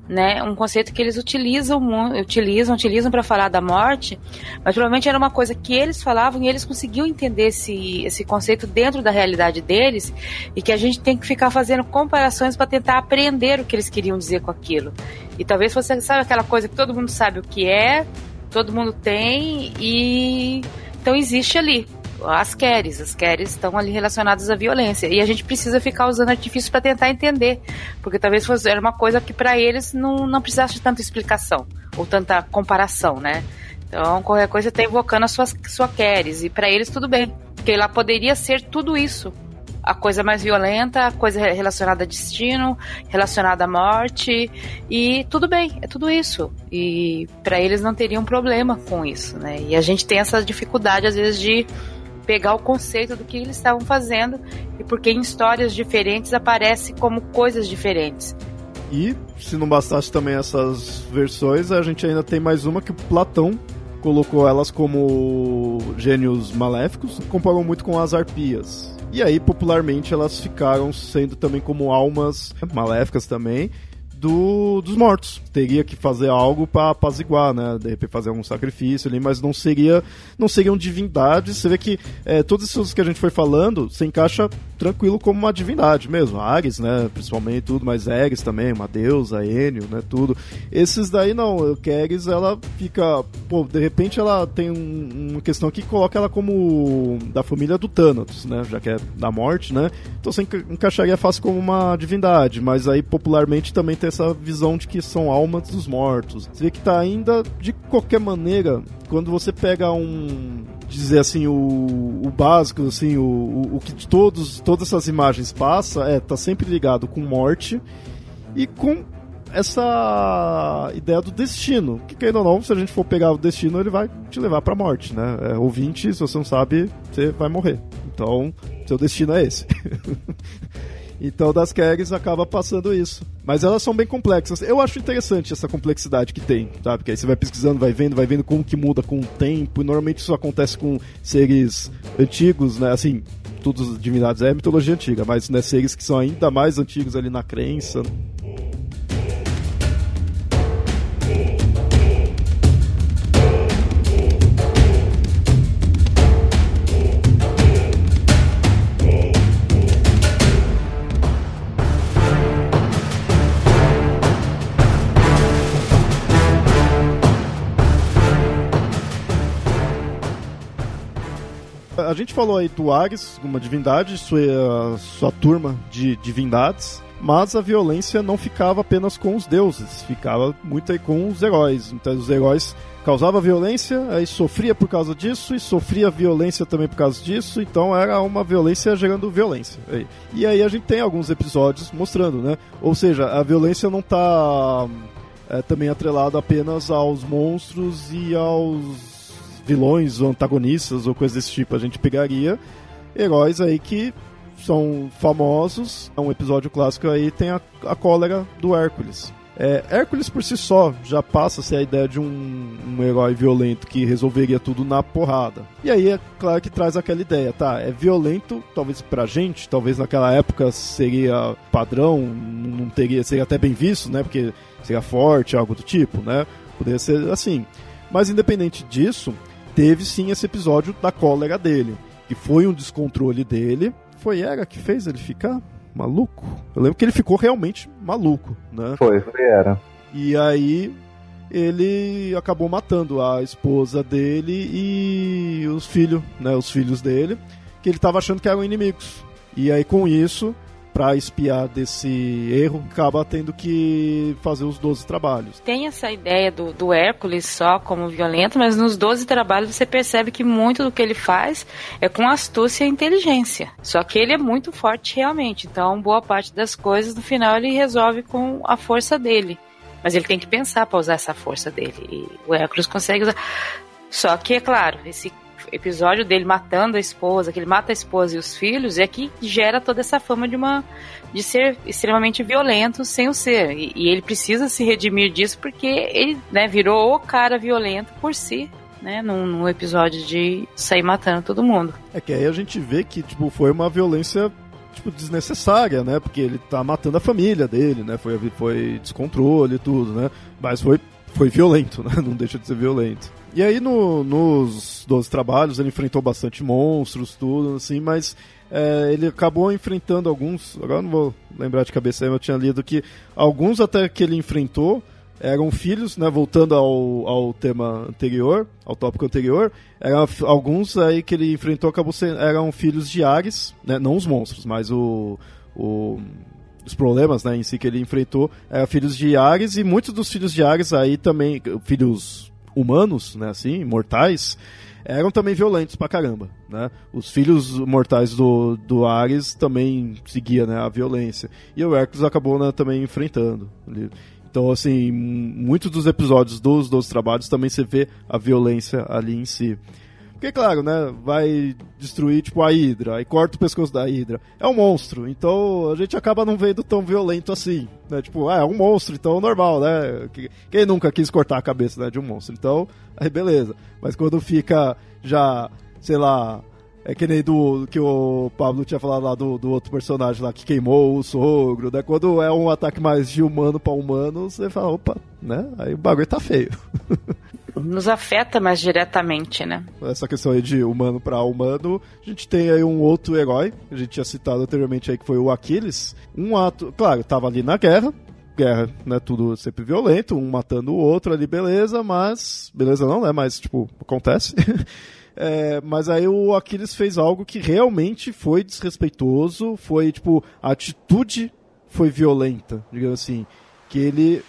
né? Um conceito que eles utilizam, utilizam, utilizam para falar da morte, mas provavelmente era uma coisa que eles falavam e eles conseguiam entender esse, esse conceito dentro da realidade deles e que a gente tem que ficar fazendo comparações para tentar aprender o que eles queriam dizer com aquilo. E talvez você sabe aquela coisa que todo mundo sabe o que é, todo mundo tem e então existe ali as queres. As queres estão ali relacionadas à violência. E a gente precisa ficar usando artifícios para tentar entender. Porque talvez fosse era uma coisa que para eles não, não precisasse de tanta explicação ou tanta comparação, né? Então, qualquer coisa está invocando a sua, sua queres. E para eles tudo bem. Porque ela poderia ser tudo isso a coisa mais violenta, a coisa relacionada a destino, relacionada à morte, e tudo bem, é tudo isso. E para eles não teriam problema com isso, né? E a gente tem essa dificuldade às vezes de pegar o conceito do que eles estavam fazendo e porque em histórias diferentes aparece como coisas diferentes. E se não bastasse também essas versões, a gente ainda tem mais uma que o Platão colocou elas como gênios maléficos, comparou muito com as arpias. E aí, popularmente, elas ficaram sendo também como almas maléficas também do, dos mortos. Teria que fazer algo para apaziguar, né? De repente fazer algum sacrifício ali, mas não seria, não seriam divindades. Você vê que é, todos esses que a gente foi falando se encaixa tranquilo como uma divindade mesmo. Ares, né? Principalmente tudo, mas Ares também, uma deusa, Enio, né? Tudo. Esses daí não. Keres, ela fica, pô, de repente ela tem um, uma questão que coloca ela como da família do Thanatos, né? Já que é da morte, né? Então você encaixaria fácil como uma divindade, mas aí popularmente também tem essa visão de que são almas dos mortos. Você vê que tá ainda, de qualquer maneira, quando você pega um dizer assim o, o básico assim o, o, o, que todos todas essas imagens passa é tá sempre ligado com morte e com essa ideia do destino que querendo ou não se a gente for pegar o destino ele vai te levar para morte né? É, ouvinte se você não sabe você vai morrer. Então seu destino é esse Então, das Kegs acaba passando isso. Mas elas são bem complexas. Eu acho interessante essa complexidade que tem, sabe? Que aí você vai pesquisando, vai vendo, vai vendo como que muda com o tempo. E normalmente isso acontece com seres antigos, né? Assim, todos divindades é mitologia antiga, mas né, seres que são ainda mais antigos ali na crença. A gente falou aí do Ares, uma divindade, sua, sua turma de divindades, mas a violência não ficava apenas com os deuses, ficava muito aí com os heróis. Então os heróis causavam violência, aí sofria por causa disso e sofria violência também por causa disso, então era uma violência gerando violência. E aí a gente tem alguns episódios mostrando, né? Ou seja, a violência não está é, também atrelada apenas aos monstros e aos vilões ou antagonistas ou coisas desse tipo. A gente pegaria heróis aí que são famosos. Um episódio clássico aí tem a, a cólera do Hércules. É, Hércules por si só já passa a ser a ideia de um, um, herói violento que resolveria tudo na porrada. E aí é claro que traz aquela ideia, tá? É violento, talvez pra gente, talvez naquela época seria padrão, não teria, seria até bem visto, né? Porque seria forte, algo do tipo, né? Poderia ser assim. Mas independente disso, teve sim esse episódio da cólera dele, que foi um descontrole dele. Foi Era que fez ele ficar maluco? Eu lembro que ele ficou realmente maluco, né? Foi, foi Era. E aí ele acabou matando a esposa dele e os filhos, né, os filhos dele, que ele estava achando que eram inimigos. E aí com isso para espiar desse erro, acaba tendo que fazer os 12 trabalhos. Tem essa ideia do, do Hércules só como violento, mas nos 12 trabalhos você percebe que muito do que ele faz é com astúcia e inteligência. Só que ele é muito forte realmente, então boa parte das coisas no final ele resolve com a força dele. Mas ele tem que pensar para usar essa força dele. E o Hércules consegue usar. Só que, é claro, esse episódio dele matando a esposa, que ele mata a esposa e os filhos, é que gera toda essa fama de uma de ser extremamente violento sem o ser. E, e ele precisa se redimir disso porque ele né, virou o cara violento por si. Né, num, num episódio de sair matando todo mundo. É que aí a gente vê que tipo, foi uma violência tipo, desnecessária, né? Porque ele tá matando a família dele, né? Foi, foi descontrole e tudo, né? Mas foi, foi violento, né? Não deixa de ser violento. E aí no, nos 12 trabalhos ele enfrentou bastante monstros, tudo assim, mas é, ele acabou enfrentando alguns, agora não vou lembrar de cabeça eu tinha lido que alguns até que ele enfrentou eram filhos, né, voltando ao, ao tema anterior, ao tópico anterior, eram, alguns aí que ele enfrentou acabou sendo, eram filhos de Ares, né, não os monstros, mas o, o os problemas né, em si que ele enfrentou eram filhos de Ares e muitos dos filhos de Ares aí também, filhos humanos, né, assim, mortais, eram também violentos pra caramba, né? Os filhos mortais do, do Ares também seguia, né, a violência. E o Hércules acabou, né, também enfrentando. Então, assim, muitos dos episódios dos Doze Trabalhos também você vê a violência ali em si. Porque, claro, né, vai destruir, tipo, a Hydra, aí corta o pescoço da Hydra. É um monstro, então a gente acaba não vendo tão violento assim, né? Tipo, ah, é um monstro, então normal, né? Quem nunca quis cortar a cabeça, né, de um monstro? Então, aí beleza. Mas quando fica já, sei lá, é que nem do que o Pablo tinha falado lá do, do outro personagem lá que queimou o sogro, né? Quando é um ataque mais de humano para humano, você fala, opa, né? Aí o bagulho tá feio. nos afeta mais diretamente, né? Essa questão aí de humano para humano, a gente tem aí um outro herói, a gente tinha citado anteriormente aí que foi o Aquiles. Um ato, claro, tava ali na guerra, guerra, né, tudo sempre violento, um matando o outro ali, beleza, mas beleza não, né, mas tipo, acontece. É, mas aí o Aquiles fez algo que realmente foi desrespeitoso, foi tipo, a atitude foi violenta, digamos assim, que ele,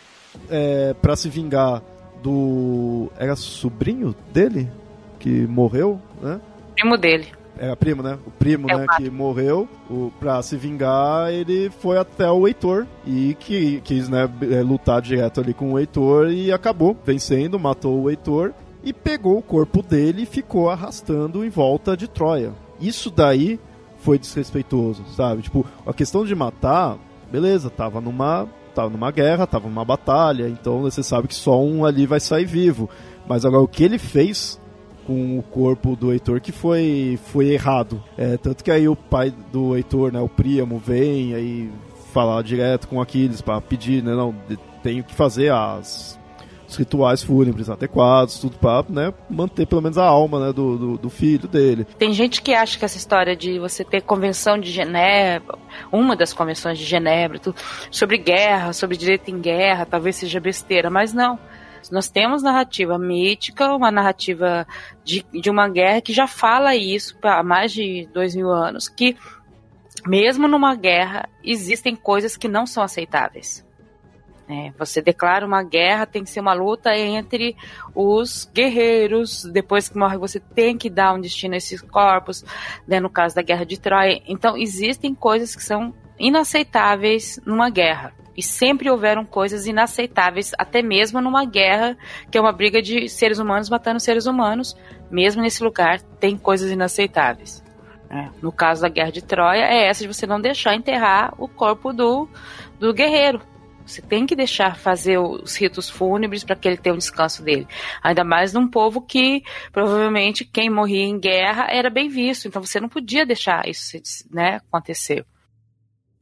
é, para se vingar do. Era sobrinho dele que morreu, né? Primo dele. Era primo, né? O primo, é né, que morreu. O, pra se vingar, ele foi até o Heitor e que quis, né, é, lutar direto ali com o Heitor e acabou vencendo, matou o Heitor e pegou o corpo dele e ficou arrastando em volta de Troia. Isso daí foi desrespeitoso, sabe? Tipo, a questão de matar, beleza, tava numa tava numa guerra, tava numa batalha, então você sabe que só um ali vai sair vivo. Mas agora o que ele fez com o corpo do Heitor que foi, foi errado. É, tanto que aí o pai do Heitor, né, o Príamo, vem aí falar direto com Aquiles para pedir, né, não, tenho que fazer as os rituais fúnebres adequados, tudo para né, manter pelo menos a alma né, do, do, do, filho dele. Tem gente que acha que essa história de você ter convenção de Genebra, uma das convenções de Genebra, tudo, sobre guerra, sobre direito em guerra, talvez seja besteira, mas não. Nós temos narrativa mítica, uma narrativa de, de uma guerra que já fala isso há mais de dois mil anos, que mesmo numa guerra existem coisas que não são aceitáveis. É, você declara uma guerra, tem que ser uma luta entre os guerreiros. Depois que morre, você tem que dar um destino a esses corpos, né, no caso da guerra de Troia. Então, existem coisas que são inaceitáveis numa guerra. E sempre houveram coisas inaceitáveis, até mesmo numa guerra, que é uma briga de seres humanos matando seres humanos. Mesmo nesse lugar, tem coisas inaceitáveis. É, no caso da guerra de Troia, é essa de você não deixar enterrar o corpo do, do guerreiro. Você tem que deixar fazer os ritos fúnebres para que ele tenha um descanso dele. Ainda mais num povo que provavelmente quem morria em guerra era bem visto. Então você não podia deixar isso né, acontecer.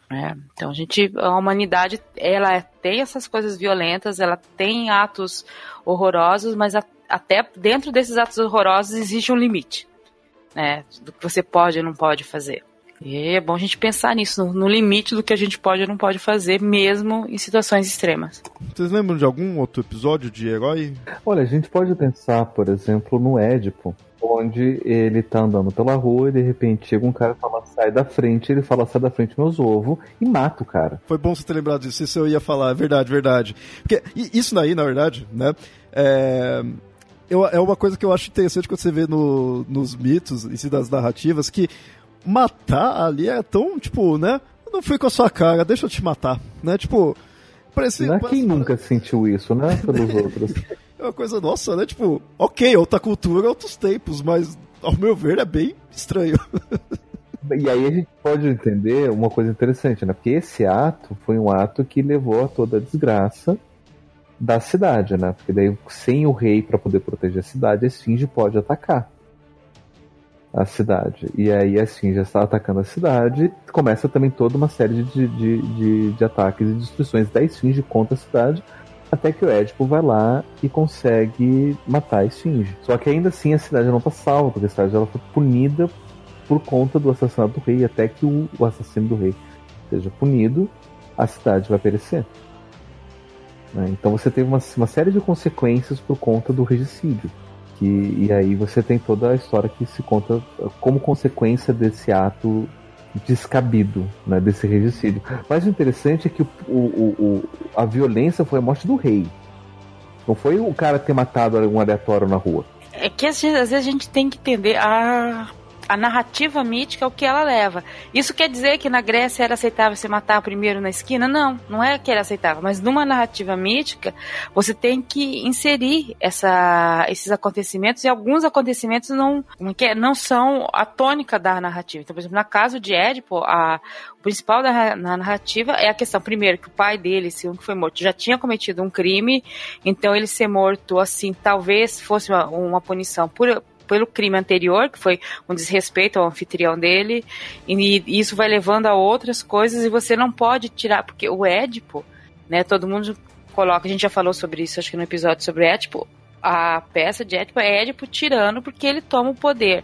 É, então a gente, a humanidade, ela tem essas coisas violentas, ela tem atos horrorosos, mas a, até dentro desses atos horrorosos existe um limite, né, do que você pode ou não pode fazer. E é bom a gente pensar nisso, no, limite do que a gente pode ou não pode fazer, mesmo em situações extremas. Vocês lembram de algum outro episódio de herói? Olha, a gente pode pensar, por exemplo, no Édipo, onde ele tá andando pela rua e de repente chega um cara e fala, sai da frente, ele fala, sai da frente meus ovos, e mata o cara. Foi bom você ter lembrado disso, isso eu ia falar, é verdade, verdade. Porque isso daí, na verdade, né, é... Eu, é uma coisa que eu acho interessante quando você vê no, nos mitos e das narrativas, que matar ali é tão, tipo, né? não fui com a sua cara, deixa eu te matar, né? Tipo, parece... Não é quem nunca sentiu isso, né? Pelos outros. É uma coisa, nossa, né? Tipo, ok, outra cultura, outros tempos, mas ao meu ver é bem estranho. E aí a gente pode entender uma coisa interessante, né? Porque esse ato foi um ato que levou a toda a desgraça da cidade, né? Porque daí, sem o rei para poder proteger a cidade, a esfinge pode atacar a cidade. E aí assim já está atacando a cidade. Começa também toda uma série de, de, de, de ataques e destruições da Esfinge contra a cidade. Até que o Édipo vai lá e consegue matar a Esfinge. Só que ainda assim a cidade não está salva, porque a cidade ela foi punida por conta do assassinato do rei. Até que o, o assassino do rei seja punido, a cidade vai perecer. Né? Então você teve uma, uma série de consequências por conta do regicídio. Que, e aí você tem toda a história que se conta como consequência desse ato descabido, né, desse regicídio. Mas o interessante é que o, o, o, a violência foi a morte do rei. Não foi o cara ter matado um aleatório na rua. É que às vezes a gente tem que entender a a narrativa mítica é o que ela leva. Isso quer dizer que na Grécia era aceitável você matar primeiro na esquina? Não, não é que era aceitável, mas numa narrativa mítica você tem que inserir essa, esses acontecimentos e alguns acontecimentos não, é, não são a tônica da narrativa. Então, por exemplo, na caso de Édipo, a, o principal da na narrativa é a questão, primeiro, que o pai dele, se um que foi morto, já tinha cometido um crime, então ele ser morto assim, talvez fosse uma, uma punição por pelo crime anterior, que foi um desrespeito ao anfitrião dele, e, isso vai levando a outras coisas e você não pode tirar, porque o Édipo, né, todo mundo coloca, a gente já falou sobre isso, acho que no episódio sobre Édipo, a peça de Édipo é Édipo tirando porque ele toma o poder.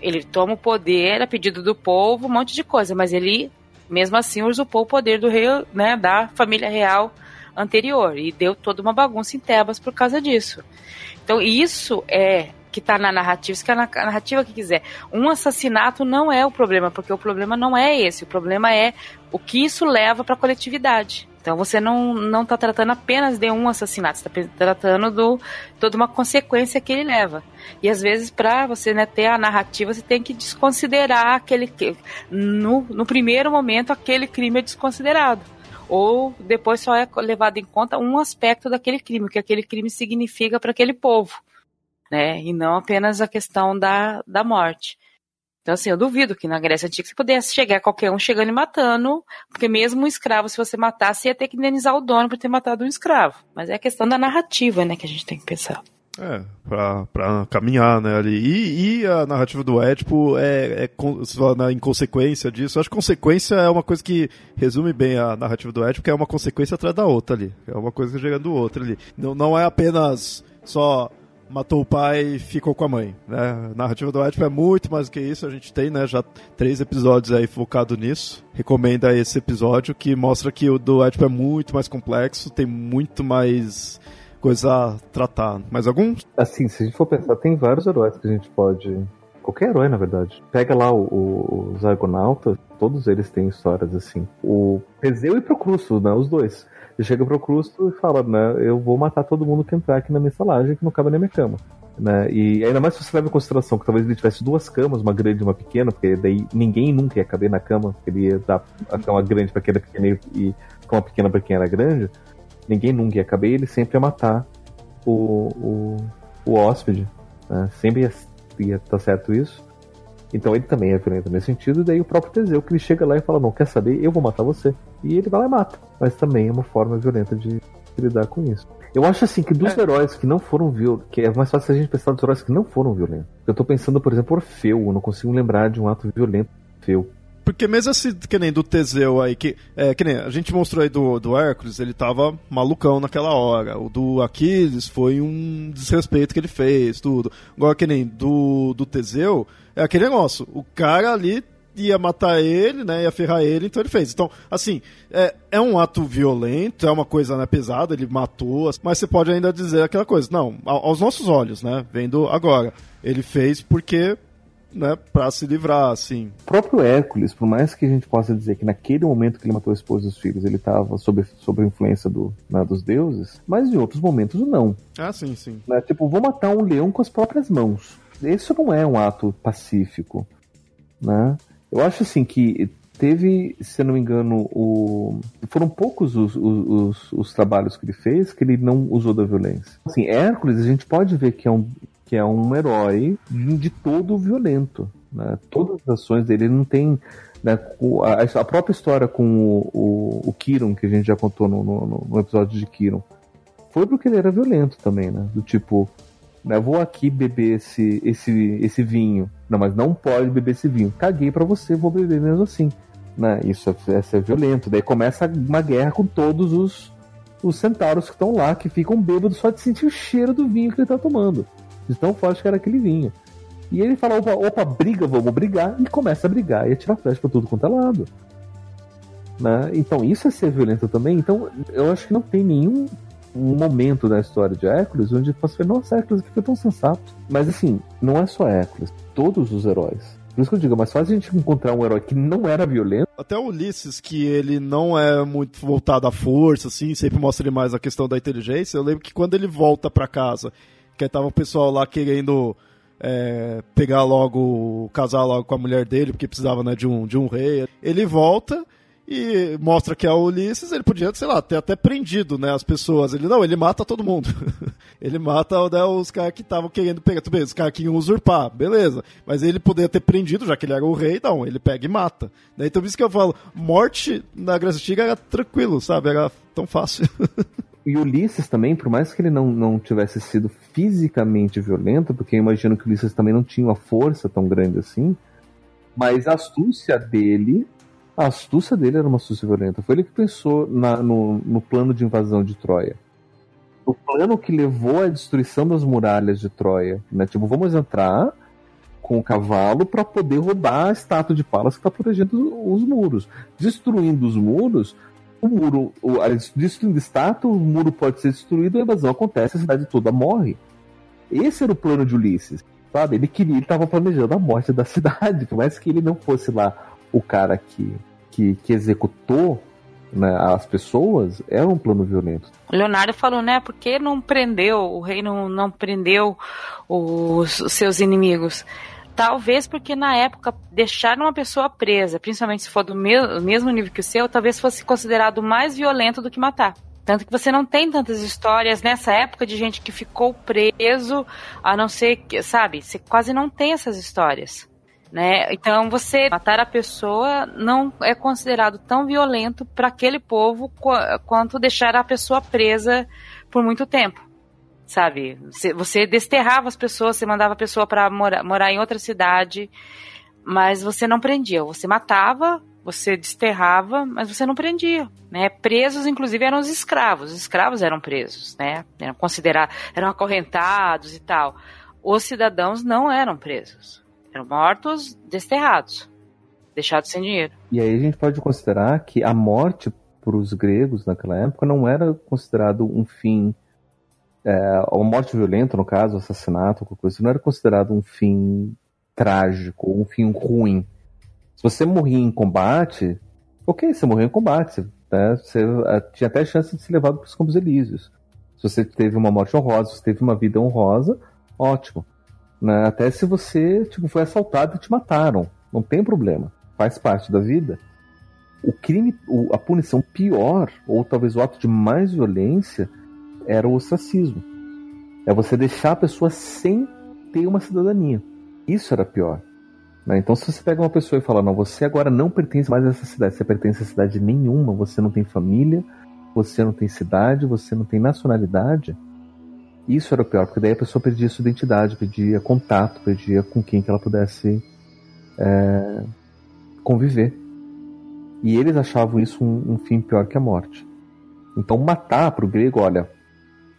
Ele toma o poder a pedido do povo, um monte de coisa, mas ele mesmo assim usurpou o poder do rei, né, da família real anterior e deu toda uma bagunça em Tebas por causa disso. Então isso é que está na narrativa, se que é a narrativa que quiser. Um assassinato não é o problema, porque o problema não é esse, o problema é o que isso leva para a coletividade. Então você não não está tratando apenas de um assassinato, está tratando do toda uma consequência que ele leva. E às vezes para você né, ter a narrativa você tem que desconsiderar aquele no, no primeiro momento aquele crime é desconsiderado ou depois só é levado em conta um aspecto daquele crime, o que aquele crime significa para aquele povo né? E não apenas a questão da, da morte. Então, assim, eu duvido que na Grécia Antiga você pudesse chegar qualquer um chegando e matando, porque mesmo um escravo, se você matasse, ia ter que indenizar o dono por ter matado um escravo. Mas é a questão da narrativa, né, que a gente tem que pensar. É, pra, pra caminhar, né, ali. E, e a narrativa do Édipo é, é na inconsequência disso. acho que consequência é uma coisa que resume bem a narrativa do Édipo, que é uma consequência atrás da outra ali. É uma coisa gerando outra ali. Não, não é apenas só matou o pai e ficou com a mãe. Né? A narrativa do Édipo é muito mais do que isso. A gente tem né, já três episódios aí focado nisso. Recomenda esse episódio que mostra que o do Édipo é muito mais complexo, tem muito mais coisa a tratar. Mais algum? Assim, se a gente for pensar, tem vários heróis que a gente pode qualquer herói, na verdade. Pega lá o, o, os Argonautas, todos eles têm histórias assim. O Teseu e Procrusto, né? Os dois. Ele chega pro Crusto e fala, né, eu vou matar todo mundo que entrar aqui na minha salagem, que não cabe na minha cama. Né? E ainda mais se você leva em consideração que talvez ele tivesse duas camas, uma grande e uma pequena, porque daí ninguém nunca ia caber na cama, porque ele ia dar a cama grande para quem era pequena e a pequena para quem era grande, ninguém nunca ia caber, e ele sempre ia matar o, o, o hóspede. Né? Sempre ia, ia estar tá certo isso. Então ele também é violento nesse sentido, e daí o próprio Teseu, que ele chega lá e fala, não, quer saber, eu vou matar você. E ele vai lá e mata. Mas também é uma forma violenta de lidar com isso. Eu acho assim que dos é. heróis que não foram violentos, que é mais fácil a gente pensar dos heróis que não foram violentos. Eu tô pensando, por exemplo, Orfeu, eu não consigo lembrar de um ato violento Orfeu. Porque mesmo assim, que nem do Teseu aí, que, é, que nem a gente mostrou aí do, do Hércules, ele tava malucão naquela hora. O do Aquiles foi um desrespeito que ele fez, tudo. Agora que nem do, do Teseu, é aquele negócio. O cara ali ia matar ele, né? Ia ferrar ele, então ele fez. Então, assim, é, é um ato violento, é uma coisa né, pesada, ele matou, mas você pode ainda dizer aquela coisa. Não, aos nossos olhos, né? Vendo agora. Ele fez porque né, para se livrar, assim. O próprio Hércules, por mais que a gente possa dizer que naquele momento que ele matou a esposa e os filhos, ele estava sob, sob a influência do, né, dos deuses, mas em outros momentos não. Ah, sim, sim. Né, tipo, vou matar um leão com as próprias mãos. Isso não é um ato pacífico, né? Eu acho assim que teve, se eu não me engano, o... foram poucos os, os, os, trabalhos que ele fez que ele não usou da violência. Assim, Hércules, a gente pode ver que é um, que é um herói de todo violento. Né? Todas as ações dele, ele não tem. Né, a, a, própria história com o, o, o Kiron, que a gente já contou no, no, no, episódio de Kiron, foi porque ele era violento também, né? Do tipo, né, vou aqui beber esse, esse, esse vinho. Não, mas não pode beber esse vinho. Caguei para você, vou beber mesmo assim. Né? Isso é, é ser violento. Daí começa uma guerra com todos os, os centauros que estão lá, que ficam bêbados só de sentir o cheiro do vinho que ele tá tomando de tão forte que era aquele vinho. E ele fala, opa, opa, briga, vamos brigar, e começa a brigar e atirar flecha pra tudo quanto é lado. Né? Então isso é ser violento também. Então eu acho que não tem nenhum um momento na história de Hércules onde você fala, nossa, Hércules foi tão sensato. Mas assim, não é só Hércules. Todos os heróis Por isso que eu digo, é mais fácil a gente encontrar um herói que não era violento. Até o Ulisses, que ele não é muito voltado à força, assim, sempre mostra ele mais a questão da inteligência. Eu lembro que quando ele volta para casa, que tava o pessoal lá querendo é, pegar logo, casar logo com a mulher dele, porque precisava né, de, um, de um rei, ele volta e mostra que é o Ulisses, ele podia, sei lá, ter até prendido, né, as pessoas. Ele não, ele mata todo mundo. ele mata né, os caras que estavam querendo pegar, tudo bem, os caras que iam usurpar, beleza. Mas ele poderia ter prendido, já que ele era o rei, não, ele pega e mata. Né? Então por isso que eu falo, morte na Grécia Antiga era tranquilo, sabe? Era tão fácil. e Ulisses também, por mais que ele não, não tivesse sido fisicamente violento, porque eu imagino que Ulisses também não tinha uma força tão grande assim, mas a astúcia dele a astúcia dele era uma astúcia violenta. Foi ele que pensou na, no, no plano de invasão de Troia. O plano que levou à destruição das muralhas de Troia. Né? Tipo, vamos entrar com o cavalo para poder roubar a estátua de Palas que está protegendo os muros. Destruindo os muros, o muro, o, destruindo a estátua, o muro pode ser destruído, a invasão acontece, a cidade toda morre. Esse era o plano de Ulisses. Sabe? Ele queria, ele estava planejando a morte da cidade, por mais que ele não fosse lá o cara que que, que executou né, as pessoas era um plano violento. Leonardo falou, né? Porque não prendeu, o rei não, não prendeu os, os seus inimigos. Talvez porque na época deixar uma pessoa presa, principalmente se for do me mesmo nível que o seu, talvez fosse considerado mais violento do que matar. Tanto que você não tem tantas histórias nessa época de gente que ficou preso, a não ser que, sabe, você quase não tem essas histórias né? Então você matar a pessoa não é considerado tão violento para aquele povo qu quanto deixar a pessoa presa por muito tempo. Sabe? Você desterrava as pessoas, você mandava a pessoa para morar, morar em outra cidade, mas você não prendia. Você matava, você desterrava, mas você não prendia, né? Presos, inclusive, eram os escravos. Os escravos eram presos, né? Eram considerados, eram acorrentados e tal. Os cidadãos não eram presos. Eram mortos, desterrados, deixados sem dinheiro. E aí a gente pode considerar que a morte para os gregos naquela época não era considerado um fim, é, uma morte violenta, no caso, assassinato, qualquer coisa, não era considerado um fim trágico, um fim ruim. Se você morria em combate, ok, você morreu em combate, né, você é, tinha até chance de ser levado para os Campos Elíseos. Se você teve uma morte honrosa, se teve uma vida honrosa, ótimo. Né? Até se você tipo, foi assaltado e te mataram. Não tem problema. Faz parte da vida. O crime, a punição pior, ou talvez o ato de mais violência, era o ostracismo. É você deixar a pessoa sem ter uma cidadania. Isso era pior. Né? Então, se você pega uma pessoa e fala, não, você agora não pertence mais a essa cidade, você pertence a cidade nenhuma, você não tem família, você não tem cidade, você não tem nacionalidade, isso era o pior, porque daí a pessoa perdia sua identidade, perdia contato, perdia com quem que ela pudesse é, conviver. E eles achavam isso um, um, fim pior que a morte. Então matar para o grego, olha,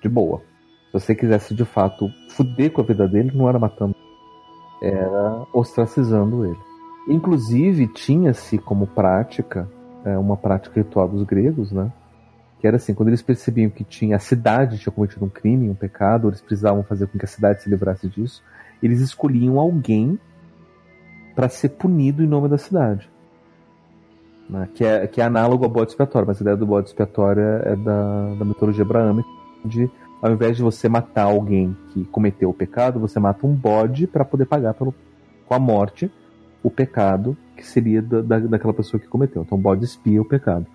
de boa. Se você quisesse de fato fuder com a vida dele, não era matando, era ostracizando ele. Inclusive tinha-se como prática, é, uma prática ritual dos gregos, né? Que era assim, quando eles percebiam que tinha a cidade tinha cometido um crime, um pecado, eles precisavam fazer com que a cidade se livrasse disso, eles escolhiam alguém para ser punido em nome da cidade. Né? Que, é, que é análogo ao bode expiatório, mas a ideia do bode expiatório é da, da mitologia abraâmica, onde ao invés de você matar alguém que cometeu o pecado, você mata um bode para poder pagar pelo, com a morte o pecado que seria da, da, daquela pessoa que cometeu. Então o bode espia o pecado.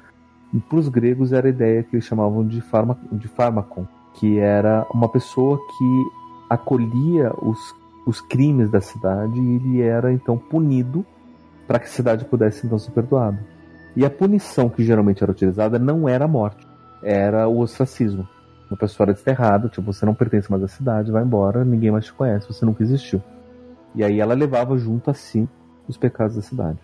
E para os gregos era a ideia que eles chamavam de, farma, de fármacon, que era uma pessoa que acolhia os, os crimes da cidade e ele era então punido para que a cidade pudesse então ser perdoada. E a punição que geralmente era utilizada não era a morte, era o ostracismo. Uma pessoa era desterrada, tipo, você não pertence mais à cidade, vai embora, ninguém mais te conhece, você nunca existiu. E aí ela levava junto a si os pecados da cidade.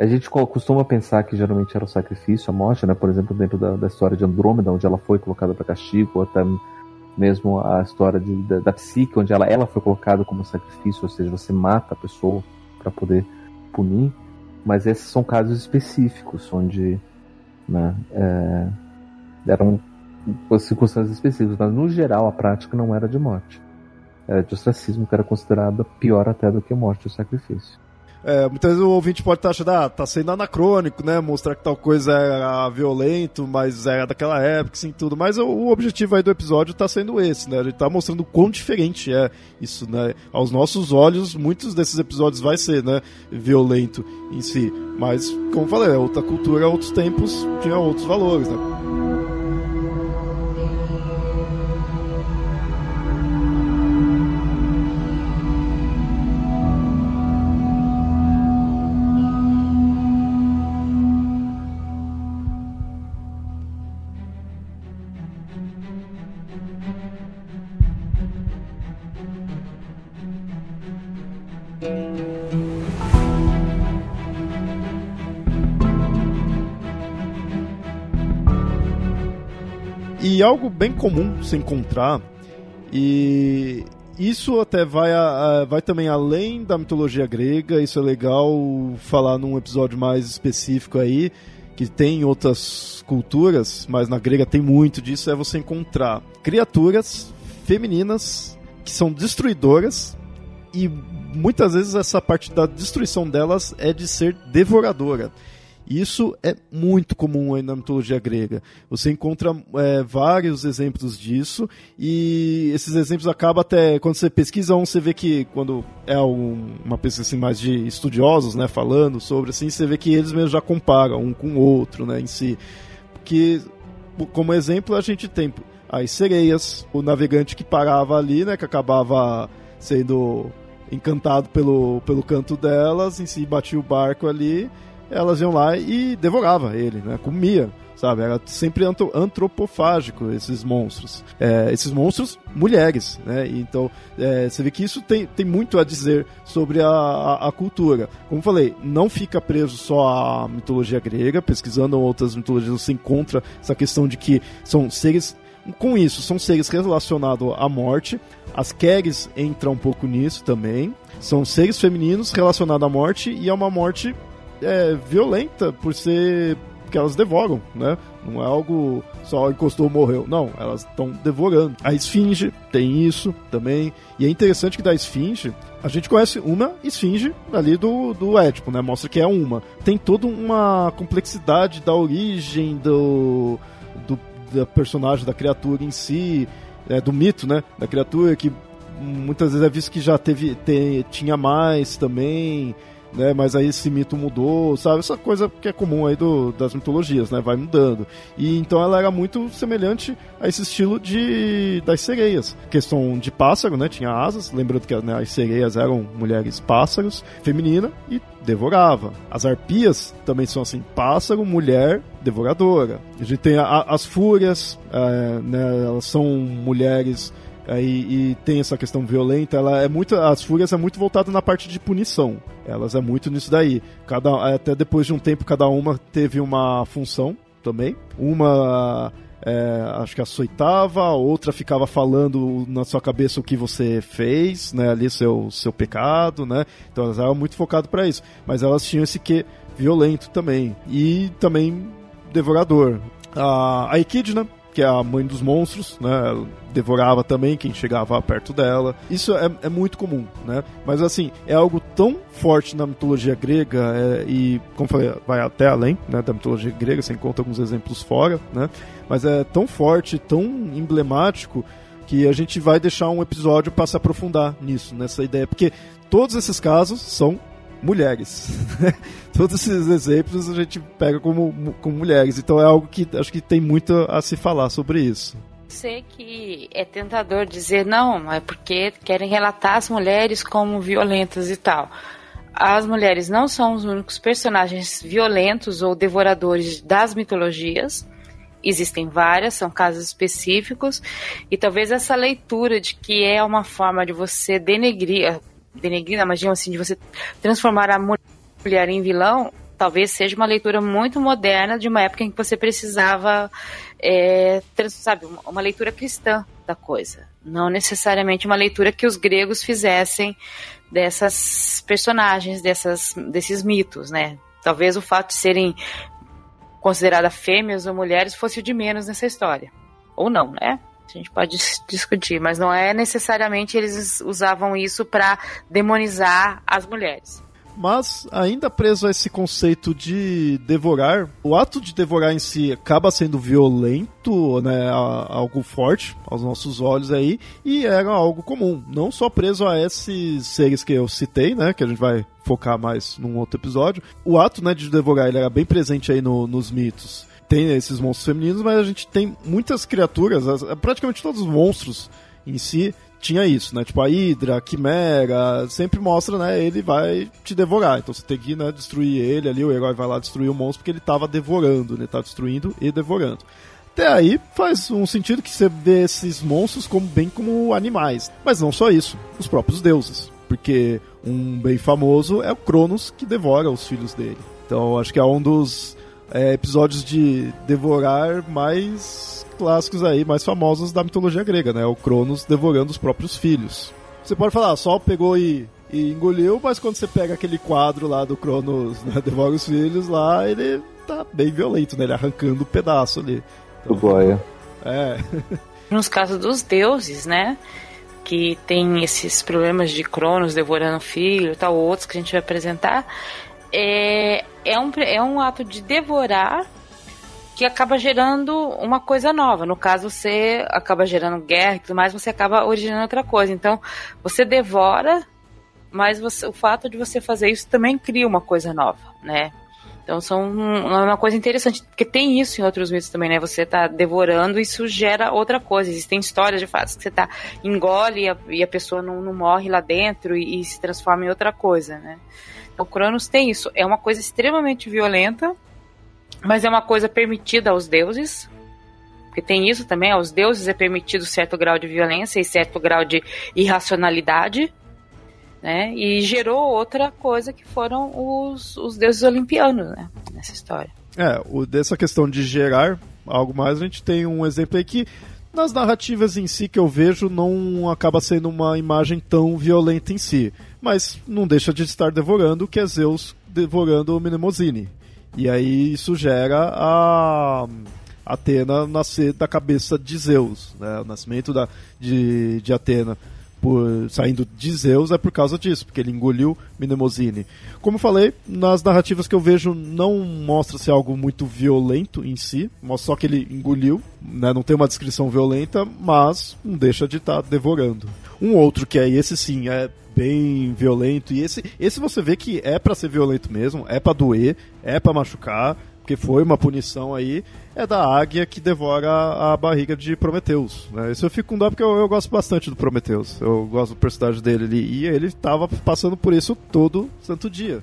A gente costuma pensar que geralmente era o sacrifício, a morte, né? Por exemplo, dentro da, da história de Andrômeda, onde ela foi colocada para castigo, ou até mesmo a história de, da, da, psique, onde ela, ela foi colocada como sacrifício, ou seja, você mata a pessoa para poder punir. Mas esses são casos específicos, onde né, é, eram circunstâncias específicas, mas no geral a prática não era de morte. Era de ostracismo, que era considerada pior até do que a morte o sacrifício. É, muitas vezes o ouvinte pode estar tá achando, ah, tá sendo anacrônico, né? Mostrar que tal coisa era violento, mas era daquela época, assim, tudo. Mas o, o objetivo aí do episódio tá sendo esse, né? A gente tá mostrando quão diferente é isso, né? Aos nossos olhos, muitos desses episódios vai ser, né? Violento em si. Mas, como falei, é outra cultura, outros tempos, tinha outros valores, né? E algo bem comum se encontrar, e isso até vai, a, a, vai também além da mitologia grega, isso é legal falar num episódio mais específico aí, que tem outras culturas, mas na grega tem muito disso, é você encontrar criaturas femininas que são destruidoras e muitas vezes essa parte da destruição delas é de ser devoradora. Isso é muito comum aí na mitologia grega. Você encontra é, vários exemplos disso e esses exemplos acabam até quando você pesquisa um, você vê que quando é um, uma pesquisa assim, mais de estudiosos, né, falando sobre assim, você vê que eles mesmos já comparam um com o outro, né, em si. Porque como exemplo a gente tem as sereias, o navegante que parava ali, né, que acabava sendo encantado pelo, pelo canto delas, em si batia o barco ali elas iam lá e devorava ele, né? Comia, sabe? Era sempre antropofágico esses monstros. É, esses monstros, mulheres, né? Então, é, você vê que isso tem, tem muito a dizer sobre a, a, a, cultura. Como falei, não fica preso só à mitologia grega, pesquisando outras mitologias você encontra essa questão de que são seres com isso, são seres relacionados à morte. As Keres entram um pouco nisso também. São seres femininos relacionados à morte e é uma morte é, violenta por ser que elas devoram, né? Não é algo só encostou morreu. Não, elas estão devorando. A esfinge tem isso também. E é interessante que da esfinge a gente conhece uma esfinge ali do, do Édipo, né? Mostra que é uma. Tem toda uma complexidade da origem do, do da personagem, da criatura em si, é, do mito, né? Da criatura que muitas vezes é visto que já teve, te, tinha mais também né? Mas aí esse mito mudou, sabe? Essa coisa que é comum aí do, das mitologias, né? Vai mudando. E então ela era muito semelhante a esse estilo de das sereias. Questão de pássaro, né? Tinha asas, lembrando que né, as sereias eram mulheres pássaros, feminina e devorava. As arpias também são assim, pássaro, mulher, devoradora. A gente tem a, as fúrias, é, né? Elas são mulheres e, e, tem essa questão violenta, ela é muito, as fúrias é muito voltada na parte de punição. Elas é muito nisso daí. Cada, até depois de um tempo, cada uma teve uma função também. Uma é, acho que açoitava, a outra ficava falando na sua cabeça o que você fez, né, ali seu, seu pecado, né, então elas eram muito focadas para isso, mas elas tinham esse que violento também, e também devorador. A, a que é a mãe dos monstros, né? Devorava também quem chegava perto dela. Isso é, é muito comum, né? Mas assim, é algo tão forte na mitologia grega é, e, como falei, vai até além né, da mitologia grega, você encontra alguns exemplos fora, né? Mas é tão forte, tão emblemático que a gente vai deixar um episódio para se aprofundar nisso, nessa ideia, porque todos esses casos são mulheres. Todos esses exemplos a gente pega como, como mulheres. Então é algo que acho que tem muito a se falar sobre isso. Sei que é tentador dizer não, é porque querem relatar as mulheres como violentas e tal. As mulheres não são os únicos personagens violentos ou devoradores das mitologias. Existem várias, são casos específicos, e talvez essa leitura de que é uma forma de você denegrir, denegrir, imagina assim, de você transformar a mulher em vilão, talvez seja uma leitura muito moderna de uma época em que você precisava, é, sabe, uma leitura cristã da coisa. Não necessariamente uma leitura que os gregos fizessem dessas personagens, dessas, desses mitos, né? Talvez o fato de serem consideradas fêmeas ou mulheres fosse o de menos nessa história. Ou não, né? A gente pode discutir, mas não é necessariamente eles usavam isso para demonizar as mulheres. mas ainda preso a esse conceito de devorar, o ato de devorar em si acaba sendo violento, né, algo forte aos nossos olhos aí, e era algo comum, não só preso a esses seres que eu citei, né, que a gente vai focar mais num outro episódio. O ato, né, de devorar, ele era bem presente aí no, nos mitos. Tem esses monstros femininos, mas a gente tem muitas criaturas, praticamente todos os monstros em si tinha isso, né? Tipo, a Hydra, a Quimera, sempre mostra, né? Ele vai te devorar. Então você tem que né, destruir ele ali, o herói vai lá destruir o monstro porque ele tava devorando, né? Tá destruindo e devorando. Até aí faz um sentido que você vê esses monstros como bem como animais. Mas não só isso, os próprios deuses. Porque um bem famoso é o Cronos que devora os filhos dele. Então acho que é um dos é, episódios de devorar mais clássicos aí, mais famosos da mitologia grega, né? O Cronos devorando os próprios filhos. Você pode falar, Sol pegou e, e engoliu, mas quando você pega aquele quadro lá do Cronos, né, devora os filhos lá, ele tá bem violento, né? Ele arrancando o um pedaço ali. Então, o Goya. É. Nos casos dos deuses, né? Que tem esses problemas de Cronos devorando filho e tal, outros que a gente vai apresentar. É, é, um, é um ato de devorar que acaba gerando uma coisa nova. No caso, você acaba gerando guerra e tudo mais, você acaba originando outra coisa. Então, você devora, mas você, o fato de você fazer isso também cria uma coisa nova, né? Então são uma coisa interessante, porque tem isso em outros mitos também, né? Você tá devorando e isso gera outra coisa. Existem histórias de fatos que você tá engole e a, e a pessoa não, não, morre lá dentro e, e, se transforma em outra coisa, né? Então Cronos tem isso. É uma coisa extremamente violenta, mas é uma coisa permitida aos deuses, porque tem isso também, aos deuses é permitido certo grau de violência e certo grau de irracionalidade, né? E gerou outra coisa que foram os, os deuses olimpianos, né? Nessa história. É, o, dessa questão de gerar algo mais, a gente tem um exemplo aí que nas narrativas em si que eu vejo não acaba sendo uma imagem tão violenta em si, mas não deixa de estar devorando que é Zeus devorando o Mnemosyne. E aí isso gera a Atena nascer da cabeça de Zeus, né? O nascimento da, de, de Atena por saindo de Zeus é por causa disso, porque ele engoliu Mnemosyne. Como eu falei, nas narrativas que eu vejo não mostra-se algo muito violento em si, mostra só que ele engoliu, né? não tem uma descrição violenta, mas não deixa de estar tá devorando. Um outro que é esse sim, é bem violento. E esse, esse você vê que é para ser violento mesmo, é para doer, é para machucar, porque foi uma punição aí. É da águia que devora a, barriga de Prometeus. Né? Isso eu fico com dó porque eu, eu, gosto bastante do Prometeus. Eu gosto do personagem dele ali. E ele tava passando por isso todo santo dia.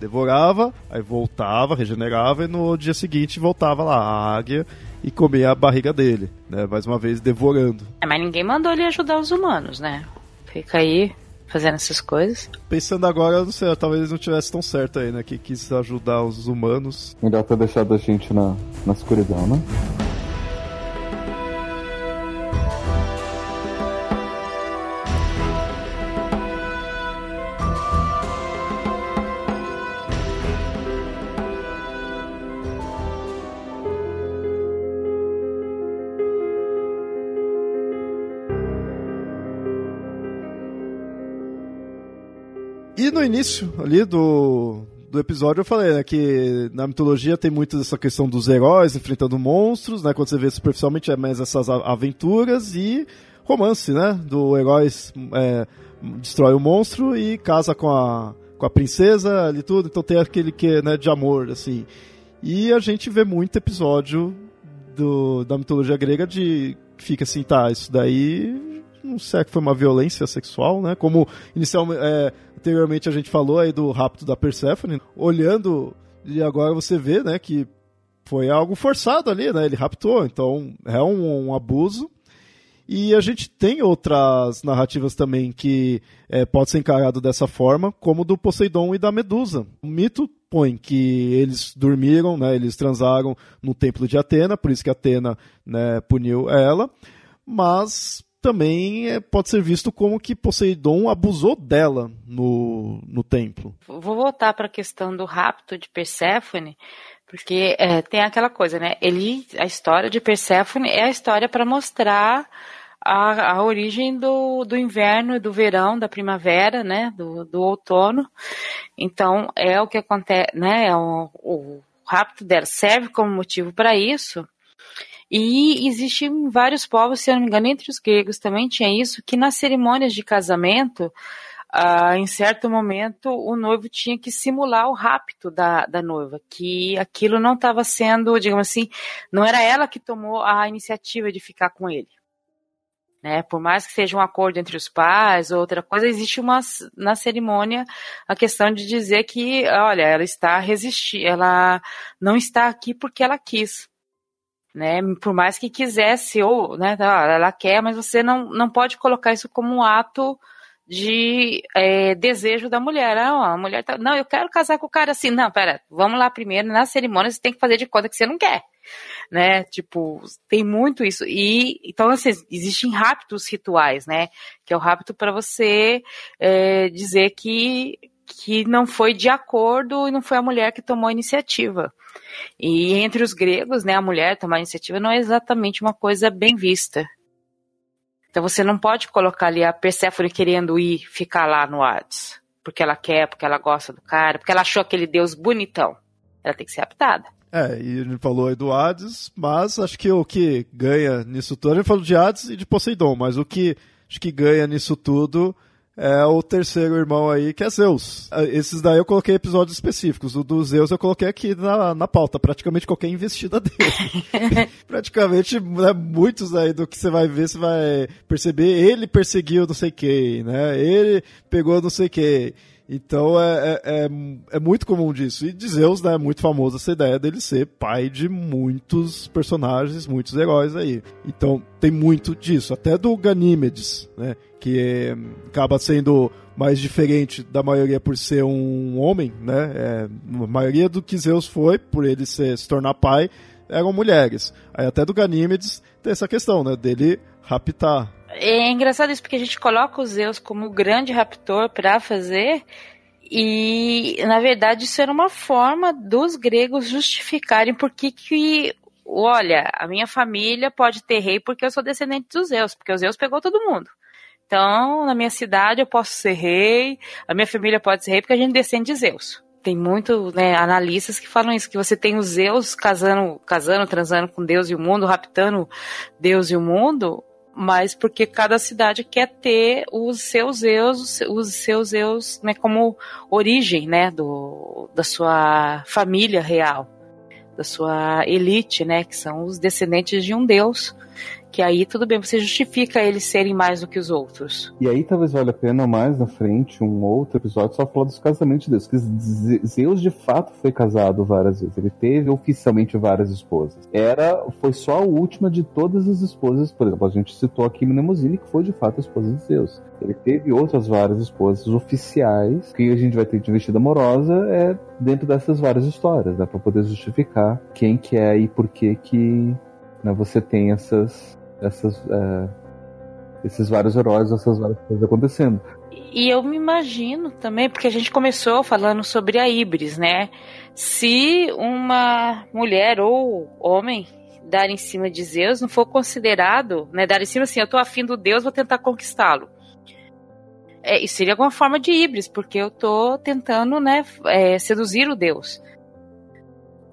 Devorava, aí voltava, regenerava e no dia seguinte voltava lá a águia e comia a barriga dele, né? Mais uma vez devorando. É, mas ninguém mandou ele ajudar os humanos, né? Fica aí fazendo essas coisas. Pensando agora, não sei, talvez não tivesse tão certo aí, né? Que quis ajudar os humanos. Melhor ter deixado a gente na, na escuridão, né? No início ali do, do episódio eu falei né, que na mitologia tem muito essa questão dos heróis enfrentando monstros, né? Quando você vê superficialmente é mais essas aventuras e romance, né? Do herói é, destrói o monstro e casa com a, com a princesa ali tudo, então tem aquele que né, de amor, assim. E a gente vê muito episódio do, da mitologia grega de fica assim, tá, isso daí não sei que foi uma violência sexual, né? Como inicialmente, é, anteriormente a gente falou aí do rapto da Persephone, olhando e agora você vê, né, que foi algo forçado ali, né? Ele raptou, então é um, um abuso. E a gente tem outras narrativas também que é, pode ser encarado dessa forma, como do Poseidon e da Medusa. O mito põe que eles dormiram, né, eles transaram no templo de Atena, por isso que Atena né, puniu ela, mas também é, pode ser visto como que Poseidon abusou dela no, no templo. Vou voltar para a questão do rapto de Perséfone, porque é, tem aquela coisa, né? Ele, a história de Perséfone é a história para mostrar a, a origem do, do inverno, do verão, da primavera, né, do, do outono. Então, é o que acontece, né, é o, o rapto dela serve como motivo para isso. E existem vários povos, se eu não me engano, entre os gregos também tinha isso, que nas cerimônias de casamento, ah, em certo momento, o noivo tinha que simular o rapto da, da noiva, que aquilo não estava sendo, digamos assim, não era ela que tomou a iniciativa de ficar com ele. Né? Por mais que seja um acordo entre os pais ou outra coisa, existe uma na cerimônia a questão de dizer que, olha, ela está resistindo, ela não está aqui porque ela quis. Né, por mais que quisesse, ou né, tá, ela quer, mas você não, não pode colocar isso como um ato de é, desejo da mulher. Não, a mulher tá, não, eu quero casar com o cara assim. Não, pera, vamos lá primeiro, na cerimônia você tem que fazer de conta que você não quer né? Tipo, tem muito isso. E então assim, existem raptos rituais, né? Que é o rapto para você é, dizer que que não foi de acordo e não foi a mulher que tomou a iniciativa. E entre os gregos, né, a mulher tomar a iniciativa não é exatamente uma coisa bem vista. Então você não pode colocar ali a Perséfone querendo ir ficar lá no Hades, porque ela quer, porque ela gosta do cara, porque ela achou aquele deus bonitão. Ela tem que ser raptada. É, e a gente falou aí do Hades, mas acho que o que ganha nisso tudo, a gente falou de Hades e de Poseidon, mas o que acho que ganha nisso tudo é o terceiro irmão aí, que é Zeus. Ah, esses daí eu coloquei episódios específicos. O do Zeus eu coloquei aqui na, na pauta, praticamente qualquer investida dele. praticamente, né, muitos aí do que você vai ver, você vai perceber, ele perseguiu não sei quem, né? Ele pegou não sei quem. Então é, é, é, é, muito comum disso. E de Zeus, né, é muito famosa essa ideia dele ser pai de muitos personagens, muitos heróis aí. Então tem muito disso. Até do Ganímedes, né, que é, acaba sendo mais diferente da maioria por ser um homem, né? É, a maioria do que Zeus foi, por ele ser, se tornar pai, eram mulheres. Aí até do Ganímedes tem essa questão, né, dele raptar é engraçado isso porque a gente coloca os Zeus como o grande raptor para fazer e na verdade isso era uma forma dos gregos justificarem por que que olha, a minha família pode ter rei porque eu sou descendente dos Zeus, porque os Zeus pegou todo mundo. Então, na minha cidade eu posso ser rei, a minha família pode ser rei porque a gente descende de Zeus. Tem muito, né, analistas que falam isso, que você tem os Zeus casando, casando, transando com Deus e o mundo, raptando Deus e o mundo, mas porque cada cidade quer ter os seus eus, os seus eus, né, como origem, né, do, da sua família real, da sua elite, né, que são os descendentes de um deus que aí tudo bem, você justifica eles serem mais do que os outros. E aí talvez valha a pena mais na frente um outro episódio só falar dos casamentos de Deus, que Zeus de fato foi casado várias vezes, ele teve oficialmente várias esposas. Era, foi só a última de todas as esposas, por exemplo, a gente citou aqui Mnemosine, que foi de fato a esposa de Zeus. Ele teve outras várias esposas oficiais, que a gente vai ter de vestida amorosa é dentro dessas várias histórias, né, para poder justificar quem que é e por que que né, você tem essas essas, é, esses vários heróis, essas várias coisas acontecendo. E eu me imagino também, porque a gente começou falando sobre a Ibris, né? Se uma mulher ou homem dar em cima de Zeus não for considerado, né? Dar em cima assim, eu tô afim do Deus, vou tentar conquistá-lo. É, isso seria alguma forma de Ibris, porque eu tô tentando, né, é, seduzir o Deus.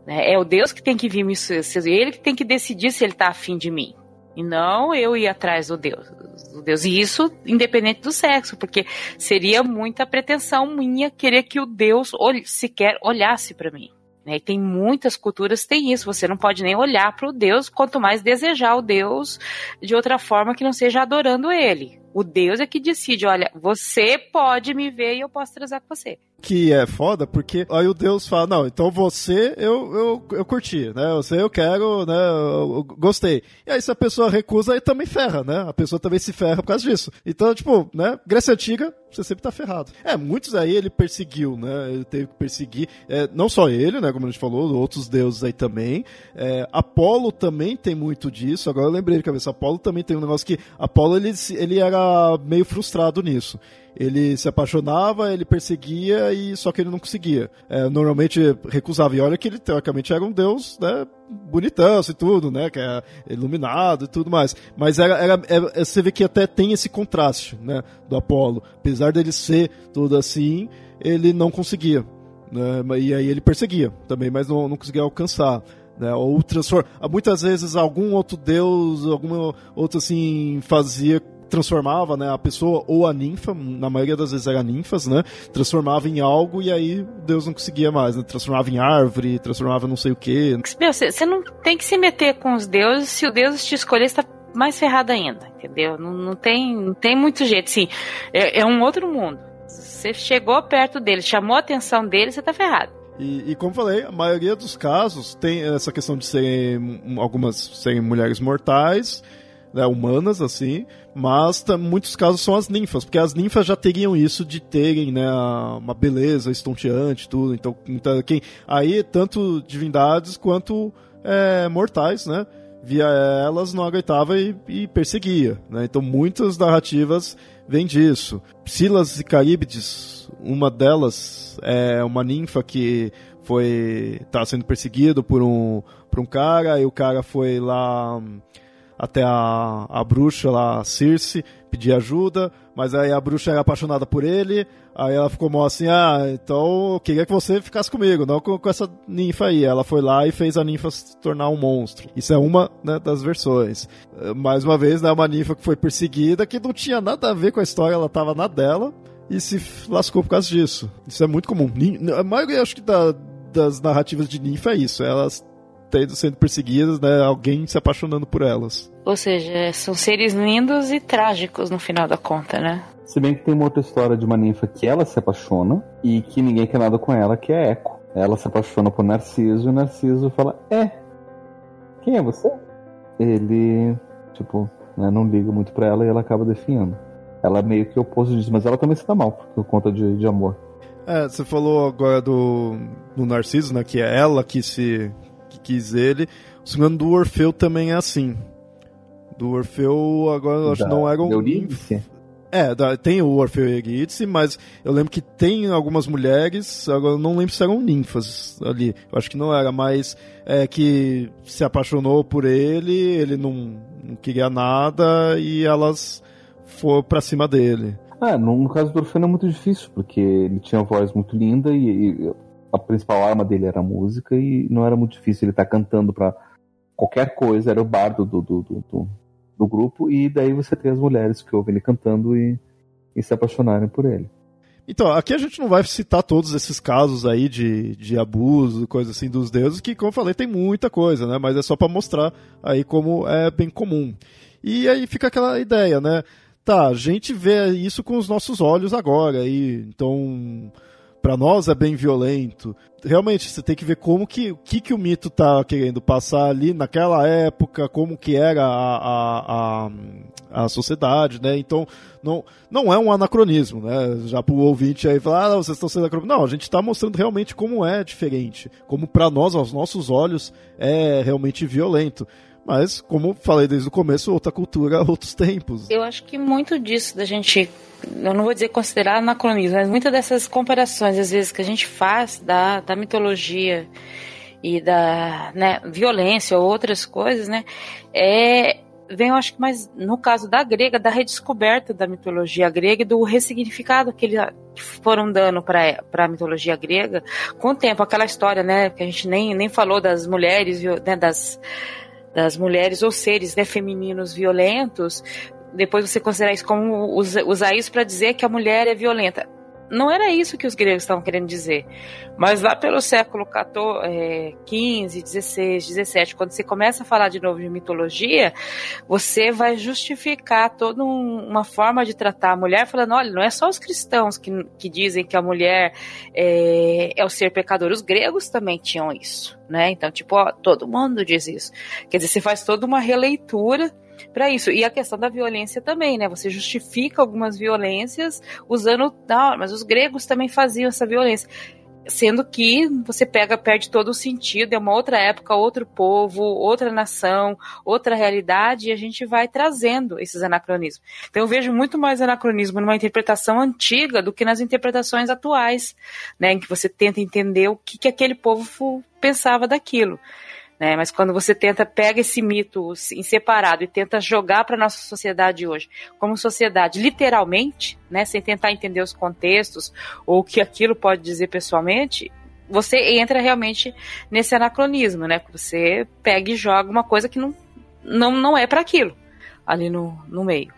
É, é o Deus que tem que vir me seduzir, ele que tem que decidir se ele tá afim de mim. E não eu ir atrás do Deus, do Deus. E isso independente do sexo, porque seria muita pretensão minha querer que o Deus sequer olhasse para mim. Né? E tem muitas culturas tem isso. Você não pode nem olhar para o Deus, quanto mais desejar o Deus de outra forma que não seja adorando ele. O Deus é que decide, olha, você pode me ver e eu posso transar com você que é foda, porque aí o Deus fala, não, então você eu, eu, eu curti, né? Você eu quero, né? Eu, eu gostei. E aí se a pessoa recusa, aí também ferra, né? A pessoa também se ferra por causa disso. Então, tipo, né? Grécia Antiga, você sempre tá ferrado. É, muitos aí ele perseguiu, né? Ele teve que perseguir, é, não só ele, né? Como a gente falou, outros deuses aí também. É, Apolo também tem muito disso. Agora eu lembrei de cabeça, Apolo também tem um negócio que Apolo ele, ele era era meio frustrado nisso. Ele se apaixonava, ele perseguia e só que ele não conseguia. É, normalmente recusava. E olha que ele teoricamente era um deus, né? Bonitão e tudo, né? Que é iluminado e tudo mais. Mas era, era, era, é, você vê que até tem esse contraste, né? Do Apolo. Apesar dele ser tudo assim, ele não conseguia. Né? E aí ele perseguia também, mas não, não conseguia alcançar. Né, ou transformar. Muitas vezes algum outro deus, algum outro assim, fazia transformava né, a pessoa ou a ninfa, na maioria das vezes era ninfas, né? Transformava em algo e aí Deus não conseguia mais, né? Transformava em árvore, transformava não sei o quê. Meu, você não tem que se meter com os deuses, se o Deus te escolher, está mais ferrado ainda, entendeu? Não, não, tem, não tem muito jeito, sim. É, é um outro mundo. Você chegou perto dele, chamou a atenção dele, você tá ferrado. E, e, como falei, a maioria dos casos tem essa questão de serem algumas serem mulheres mortais, né, humanas assim, mas muitos casos são as ninfas, porque as ninfas já teriam isso de terem né, uma beleza estonteante, tudo. Então, então quem aí tanto divindades quanto é, mortais, né? Via elas, não aguentava e, e perseguia. Né? Então muitas narrativas vêm disso. Silas e Caríbides, uma delas é uma ninfa que foi tá sendo perseguido por um por um cara e o cara foi lá até a, a bruxa lá, Circe, pedir ajuda, mas aí a bruxa era apaixonada por ele, aí ela ficou mal assim, ah, então eu queria que você ficasse comigo, não com, com essa ninfa aí. Ela foi lá e fez a ninfa se tornar um monstro. Isso é uma né, das versões. Mais uma vez, né, uma ninfa que foi perseguida, que não tinha nada a ver com a história, ela tava na dela, e se lascou por causa disso. Isso é muito comum. A maioria, acho que da, das narrativas de ninfa é isso, elas tendo, sendo perseguidas, né? Alguém se apaixonando por elas. Ou seja, são seres lindos e trágicos no final da conta, né? Se bem que tem uma outra história de uma ninfa que ela se apaixona e que ninguém quer nada com ela, que é Eco. Ela se apaixona por Narciso e o Narciso fala: É, quem é você? Ele, tipo, né, não liga muito pra ela e ela acaba definhando. Ela é meio que oposto disso, mas ela também se dá mal por conta de, de amor. É, você falou agora do, do Narciso, né? Que é ela que se que quis ele. O segundo do Orfeu também é assim. Do Orfeu, agora eu acho que não era um. Eurídice? É, tem o Orfeu e Eurídice, mas eu lembro que tem algumas mulheres, agora eu não lembro se eram ninfas ali. Eu acho que não era, mas é, que se apaixonou por ele, ele não, não queria nada e elas foram pra cima dele. Ah, no, no caso do Orfeu não é muito difícil, porque ele tinha voz muito linda e, e a principal arma dele era a música e não era muito difícil ele estar tá cantando para qualquer coisa, era o bardo do, do, do, do, grupo, e daí você tem as mulheres que ouvem ele cantando e, e se apaixonarem por ele. Então, aqui a gente não vai citar todos esses casos aí de, de abuso, coisa assim dos deuses, que, como eu falei, tem muita coisa, né? Mas é só para mostrar aí como é bem comum. E aí fica aquela ideia, né? Tá, a gente vê isso com os nossos olhos agora, e então para nós é bem violento. Realmente, você tem que ver como que, o que, que o mito tá querendo passar ali naquela época, como que era a, a, a, a sociedade, né? Então, não, não é um anacronismo, né? Já pro ouvinte aí falar, ah, vocês estão sendo anacronismo. Não, a gente está mostrando realmente como é diferente. Como para nós, aos nossos olhos, é realmente violento. Mas, como falei desde o começo, outra cultura, outros tempos. Eu acho que muito disso da gente, eu não vou dizer considerar anacronismo, mas muitas dessas comparações, às vezes, que a gente faz da, da mitologia e da né, violência ou outras coisas, né, é, vem, eu acho que mais no caso da grega, da redescoberta da mitologia grega e do ressignificado que eles foram dando para a mitologia grega com o tempo. Aquela história, né, que a gente nem, nem falou das mulheres, né, das das mulheres ou seres né, femininos violentos, depois você considerar isso como usar isso para dizer que a mulher é violenta não era isso que os gregos estavam querendo dizer. Mas lá pelo século XV, XVI, XVII, quando você começa a falar de novo de mitologia, você vai justificar toda um, uma forma de tratar a mulher, falando: olha, não é só os cristãos que, que dizem que a mulher é, é o ser pecador, os gregos também tinham isso. Né? Então, tipo, ó, todo mundo diz isso. Quer dizer, você faz toda uma releitura para isso. E a questão da violência também, né? Você justifica algumas violências usando. Não, mas os gregos também faziam essa violência. sendo que você pega, perde todo o sentido, é uma outra época, outro povo, outra nação, outra realidade, e a gente vai trazendo esses anacronismos. Então eu vejo muito mais anacronismo numa interpretação antiga do que nas interpretações atuais, né, em que você tenta entender o que, que aquele povo pensava daquilo. Né? Mas quando você tenta pega esse mito em separado e tenta jogar para nossa sociedade hoje, como sociedade, literalmente, né, sem tentar entender os contextos ou o que aquilo pode dizer pessoalmente, você entra realmente nesse anacronismo, né? Você pega e joga uma coisa que não, não, não é para aquilo ali no, no meio.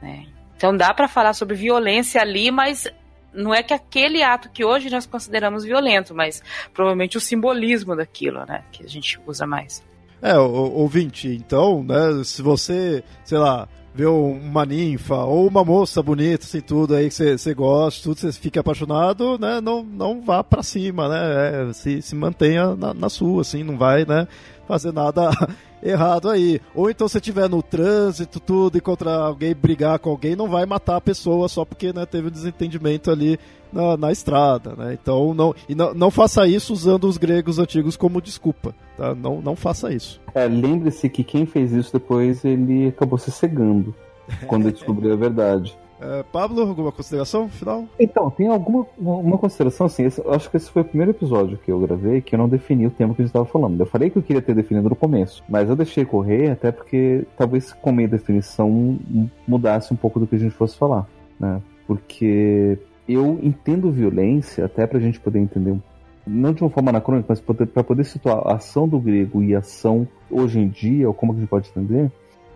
Né? Então dá para falar sobre violência ali, mas não é que aquele ato que hoje nós consideramos violento, mas provavelmente o simbolismo daquilo, né, que a gente usa mais. É, ouvinte, então, né, se você, sei lá, vê uma ninfa ou uma moça bonita, assim, tudo aí que você gosta, tudo, você fica apaixonado, né, não, não vá para cima, né, é, se, se mantenha na, na sua, assim, não vai, né, fazer nada errado aí. Ou então se tiver no trânsito, tudo, encontrar alguém, brigar com alguém, não vai matar a pessoa só porque né, teve um desentendimento ali na, na estrada, né? Então não, e não, não faça isso usando os gregos antigos como desculpa, tá? Não, não faça isso. É, lembre-se que quem fez isso depois ele acabou se cegando quando descobriu a verdade. É, Pablo, alguma consideração final? Então, tem alguma uma consideração assim. Esse, acho que esse foi o primeiro episódio que eu gravei que eu não defini o tema que a gente estava falando. Eu falei que eu queria ter definido no começo, mas eu deixei correr até porque talvez com a minha definição mudasse um pouco do que a gente fosse falar, né? Porque eu entendo violência, até pra gente poder entender não de uma forma anacrônica, mas para poder situar a ação do grego e a ação hoje em dia, ou como a gente pode entender,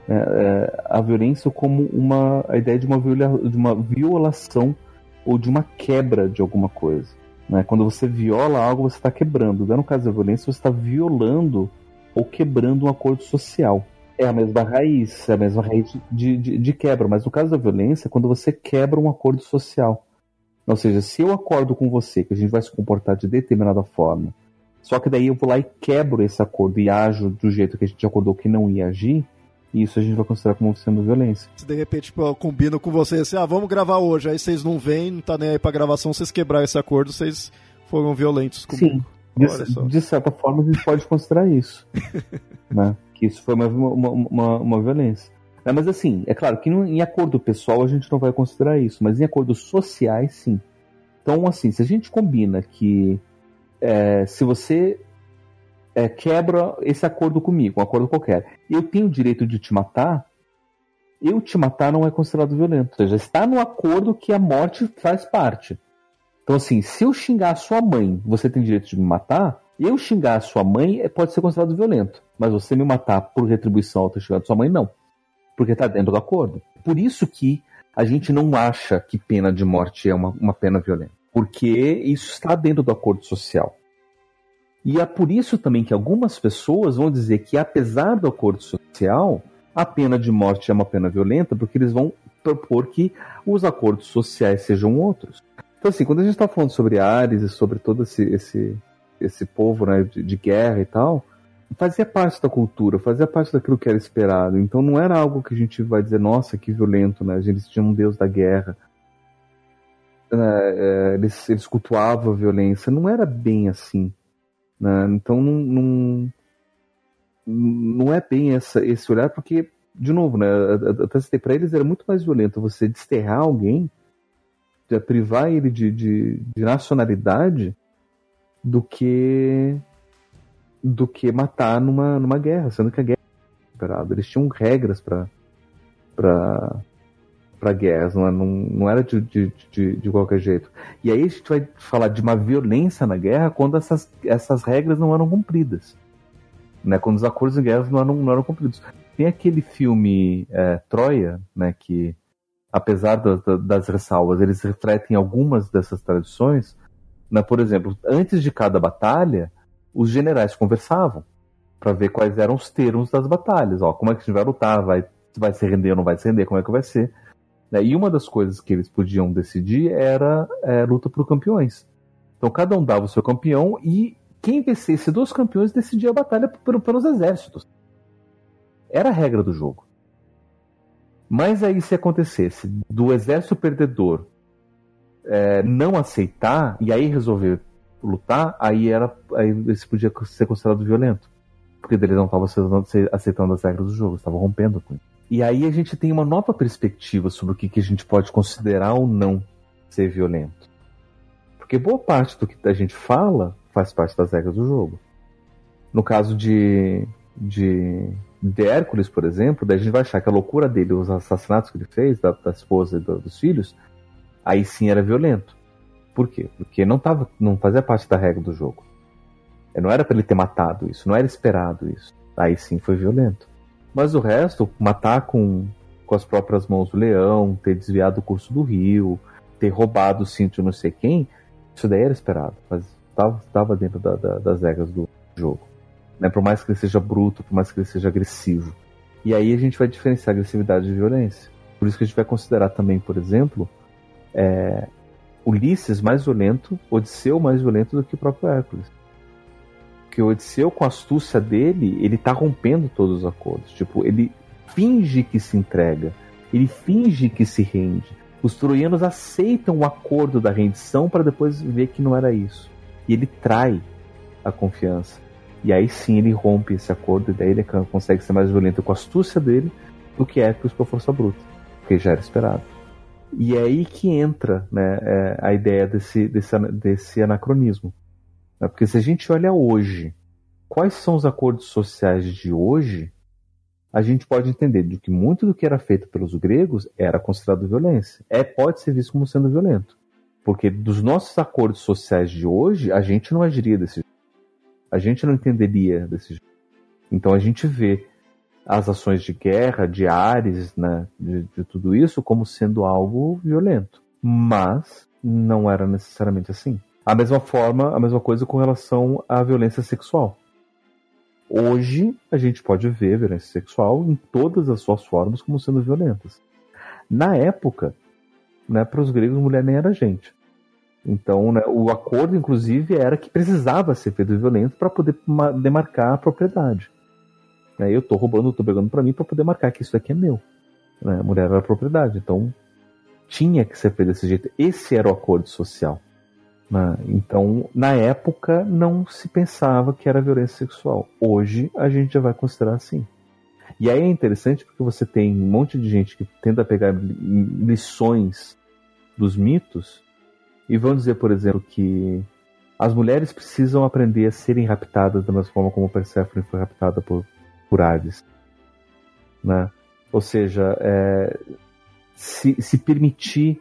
é, é, a violência como uma a ideia de uma, viola, de uma violação ou de uma quebra de alguma coisa. Né? Quando você viola algo, você está quebrando. No caso da violência, você está violando ou quebrando um acordo social. É a mesma raiz, é a mesma raiz de, de, de quebra. Mas no caso da violência, é quando você quebra um acordo social. Ou seja, se eu acordo com você que a gente vai se comportar de determinada forma, só que daí eu vou lá e quebro esse acordo e ajo do jeito que a gente acordou que não ia agir, e isso a gente vai considerar como sendo violência. Se de repente tipo, eu combino com vocês assim, ah, vamos gravar hoje, aí vocês não vêm, não tá nem aí pra gravação, vocês quebraram esse acordo, vocês foram violentos comigo. Sim, de, de, certa forma a gente pode considerar isso. né? Que isso foi uma, uma, uma, uma violência. É, mas assim, é claro que em acordo pessoal a gente não vai considerar isso, mas em acordos sociais sim. Então, assim, se a gente combina que é, se você é, quebra esse acordo comigo, um acordo qualquer, eu tenho o direito de te matar, eu te matar não é considerado violento. Ou seja, está no acordo que a morte faz parte. Então, assim, se eu xingar a sua mãe, você tem direito de me matar, eu xingar a sua mãe é, pode ser considerado violento. Mas você me matar por retribuição ao ter xingado sua mãe, não. Porque está dentro do acordo. Por isso que a gente não acha que pena de morte é uma, uma pena violenta. Porque isso está dentro do acordo social. E é por isso também que algumas pessoas vão dizer que, apesar do acordo social, a pena de morte é uma pena violenta, porque eles vão propor que os acordos sociais sejam outros. Então, assim, quando a gente está falando sobre Ares e sobre todo esse, esse, esse povo né, de, de guerra e tal, fazia parte da cultura, fazia parte daquilo que era esperado. Então não era algo que a gente vai dizer, nossa, que violento, né? Eles tinham um deus da guerra. É, é eles, eles cultuavam a violência. Não era bem assim. Né? Então não, não, não é bem essa, esse olhar, porque, de novo, né, até citei, para eles era muito mais violento você desterrar alguém, privar ele de, de, de nacionalidade, do que do que matar numa, numa guerra, sendo que a guerra eles tinham regras para para guerras, não, é, não, não era de, de, de, de, qualquer jeito. E aí a gente vai falar de uma violência na guerra quando essas, essas regras não eram cumpridas. Né, quando os acordos de guerra não eram, não eram cumpridos. Tem aquele filme é, Troia, né, que apesar das, das ressalvas, eles refletem algumas dessas tradições. Né, por exemplo, antes de cada batalha, os generais conversavam para ver quais eram os termos das batalhas. Ó, como é que a gente vai lutar? Vai, vai se render ou não vai se render? Como é que vai ser? Né? E uma das coisas que eles podiam decidir era é, luta por campeões. Então cada um dava o seu campeão e quem vencesse dos campeões decidia a batalha pelos exércitos. Era a regra do jogo. Mas aí se acontecesse do exército perdedor é, não aceitar e aí resolver lutar, aí era aí esse podia ser considerado violento. Porque eles não estavam aceitando, aceitando as regras do jogo, estavam rompendo com isso. E aí a gente tem uma nova perspectiva sobre o que, que a gente pode considerar ou não ser violento. Porque boa parte do que a gente fala faz parte das regras do jogo. No caso de, de, de Hércules, por exemplo, daí a gente vai achar que a loucura dele, os assassinatos que ele fez, da, da esposa e do, dos filhos, aí sim era violento. Por quê? Porque não, tava, não fazia parte da regra do jogo. Não era para ele ter matado isso, não era esperado isso. Aí sim foi violento. Mas o resto, matar com, com as próprias mãos o leão, ter desviado o curso do rio, ter roubado o cinto não sei quem, isso daí era esperado. Mas estava dentro da, da, das regras do jogo. Né? Por mais que ele seja bruto, por mais que ele seja agressivo. E aí a gente vai diferenciar agressividade de violência. Por isso que a gente vai considerar também, por exemplo, é, Ulisses mais violento, Odisseu mais violento do que o próprio Hércules. Porque o Odisseu, com a astúcia dele, ele tá rompendo todos os acordos. Tipo, ele finge que se entrega, ele finge que se rende. Os troianos aceitam o acordo da rendição para depois ver que não era isso. E ele trai a confiança. E aí sim ele rompe esse acordo, e daí ele consegue ser mais violento com a astúcia dele do que Hércules com a força bruta, porque já era esperado. E é aí que entra né, é, a ideia desse, desse, desse anacronismo. Né? Porque se a gente olha hoje, quais são os acordos sociais de hoje, a gente pode entender de que muito do que era feito pelos gregos era considerado violência. É, pode ser visto como sendo violento. Porque dos nossos acordos sociais de hoje, a gente não agiria desse jeito a gente não entenderia desse jeito. Então a gente vê as ações de guerra, de Ares, né, de, de tudo isso, como sendo algo violento. Mas não era necessariamente assim. A mesma forma, a mesma coisa com relação à violência sexual. Hoje a gente pode ver violência sexual em todas as suas formas como sendo violentas. Na época, né, para os gregos, mulher nem era gente. Então, né, o acordo, inclusive, era que precisava ser feito violento para poder demarcar a propriedade. Né, eu estou roubando, estou pegando para mim para poder marcar que isso aqui é meu. Né, mulher era propriedade, então tinha que ser feito desse jeito. Esse era o acordo social. Né? Então, na época, não se pensava que era violência sexual. Hoje, a gente já vai considerar assim. E aí é interessante porque você tem um monte de gente que tenta pegar lições dos mitos e vão dizer, por exemplo, que as mulheres precisam aprender a serem raptadas da mesma forma como Persephone foi raptada por, por Hades. Né? Ou seja, é, se, se permitir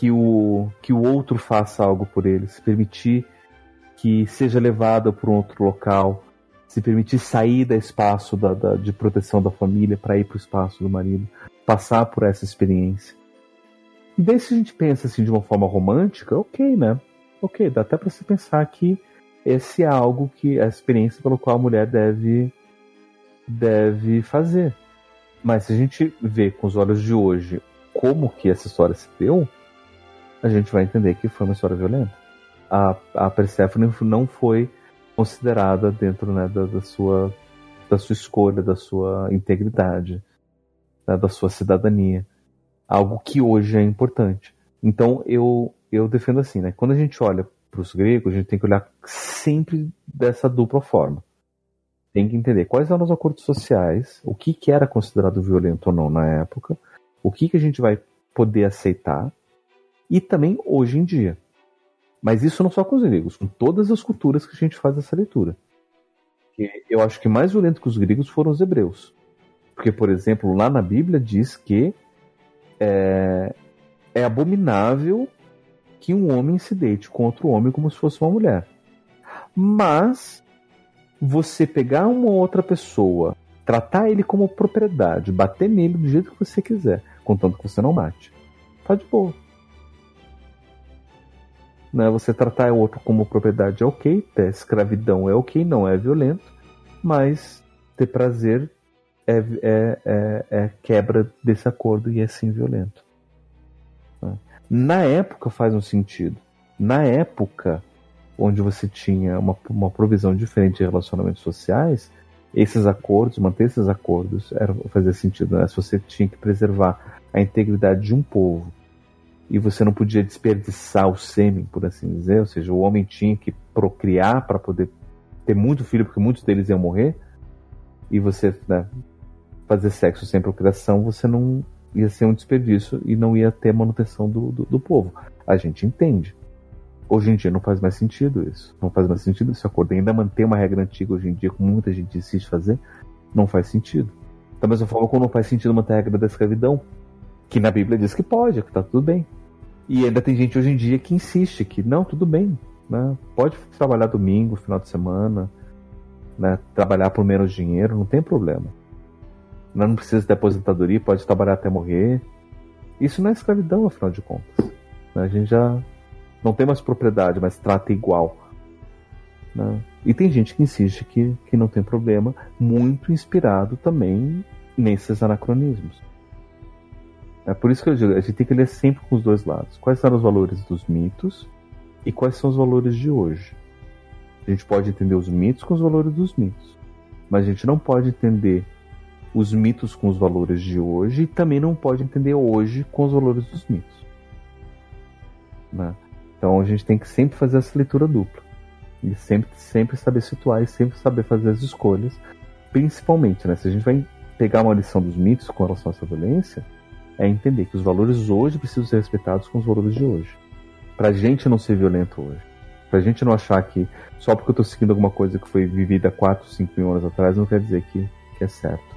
que o, que o outro faça algo por ele, se permitir que seja levado para um outro local, se permitir sair do espaço da, da, de proteção da família para ir para o espaço do marido, passar por essa experiência. E daí se a gente pensa assim de uma forma romântica, ok, né? Ok, dá até para se pensar que esse é algo que a experiência pelo qual a mulher deve deve fazer. Mas se a gente vê com os olhos de hoje como que essa história se deu, a gente vai entender que foi uma história violenta. A, a Persephone não foi considerada dentro né, da, da, sua, da sua escolha, da sua integridade, né, da sua cidadania algo que hoje é importante. Então eu, eu defendo assim, né? Quando a gente olha para os gregos, a gente tem que olhar sempre dessa dupla forma. Tem que entender quais eram os acordos sociais, o que, que era considerado violento ou não na época, o que, que a gente vai poder aceitar, e também hoje em dia. Mas isso não só com os gregos, com todas as culturas que a gente faz essa leitura. Eu acho que mais violento que os gregos foram os hebreus. Porque, por exemplo, lá na Bíblia diz que é, é abominável que um homem se deite com outro homem como se fosse uma mulher. Mas você pegar uma outra pessoa, tratar ele como propriedade, bater nele do jeito que você quiser, contanto que você não mate, tá de boa. Né? Você tratar o outro como propriedade é ok, ter escravidão é ok, não é violento, mas ter prazer é, é, é, é quebra desse acordo e é sim violento. Né? Na época faz um sentido. Na época onde você tinha uma, uma provisão diferente de relacionamentos sociais, esses acordos, manter esses acordos, era fazer sentido. Né? Se você tinha que preservar a integridade de um povo e você não podia desperdiçar o sêmen, por assim dizer, ou seja, o homem tinha que procriar para poder ter muito filho, porque muitos deles iam morrer, e você né, fazer sexo sem procriação, você não ia ser um desperdício e não ia ter manutenção do, do, do povo. A gente entende. Hoje em dia não faz mais sentido isso. Não faz mais sentido esse acordo. Ainda manter uma regra antiga hoje em dia, como muita gente insiste fazer, não faz sentido. Da mesma forma como não faz sentido manter a regra da escravidão, que na Bíblia diz que pode, que tá tudo bem. E ainda tem gente hoje em dia que insiste que não, tudo bem, né? Pode trabalhar domingo, final de semana, né? Trabalhar por menos dinheiro, não tem problema. Não precisa de aposentadoria, pode trabalhar até morrer. Isso não é escravidão, afinal de contas. Né? A gente já não tem mais propriedade, mas trata igual. Né? E tem gente que insiste que, que não tem problema, muito inspirado também nesses anacronismos. É por isso que eu digo, a gente tem que ler sempre com os dois lados. Quais são os valores dos mitos e quais são os valores de hoje? A gente pode entender os mitos com os valores dos mitos, mas a gente não pode entender os mitos com os valores de hoje e também não pode entender hoje com os valores dos mitos. Né? Então a gente tem que sempre fazer essa leitura dupla e sempre, sempre saber situar e sempre saber fazer as escolhas, principalmente, né? Se a gente vai pegar uma lição dos mitos com relação a essa violência, é entender que os valores hoje precisam ser respeitados com os valores de hoje. Pra gente não ser violento hoje. Pra gente não achar que só porque eu tô seguindo alguma coisa que foi vivida 4, 5 mil anos atrás não quer dizer que, que é certo.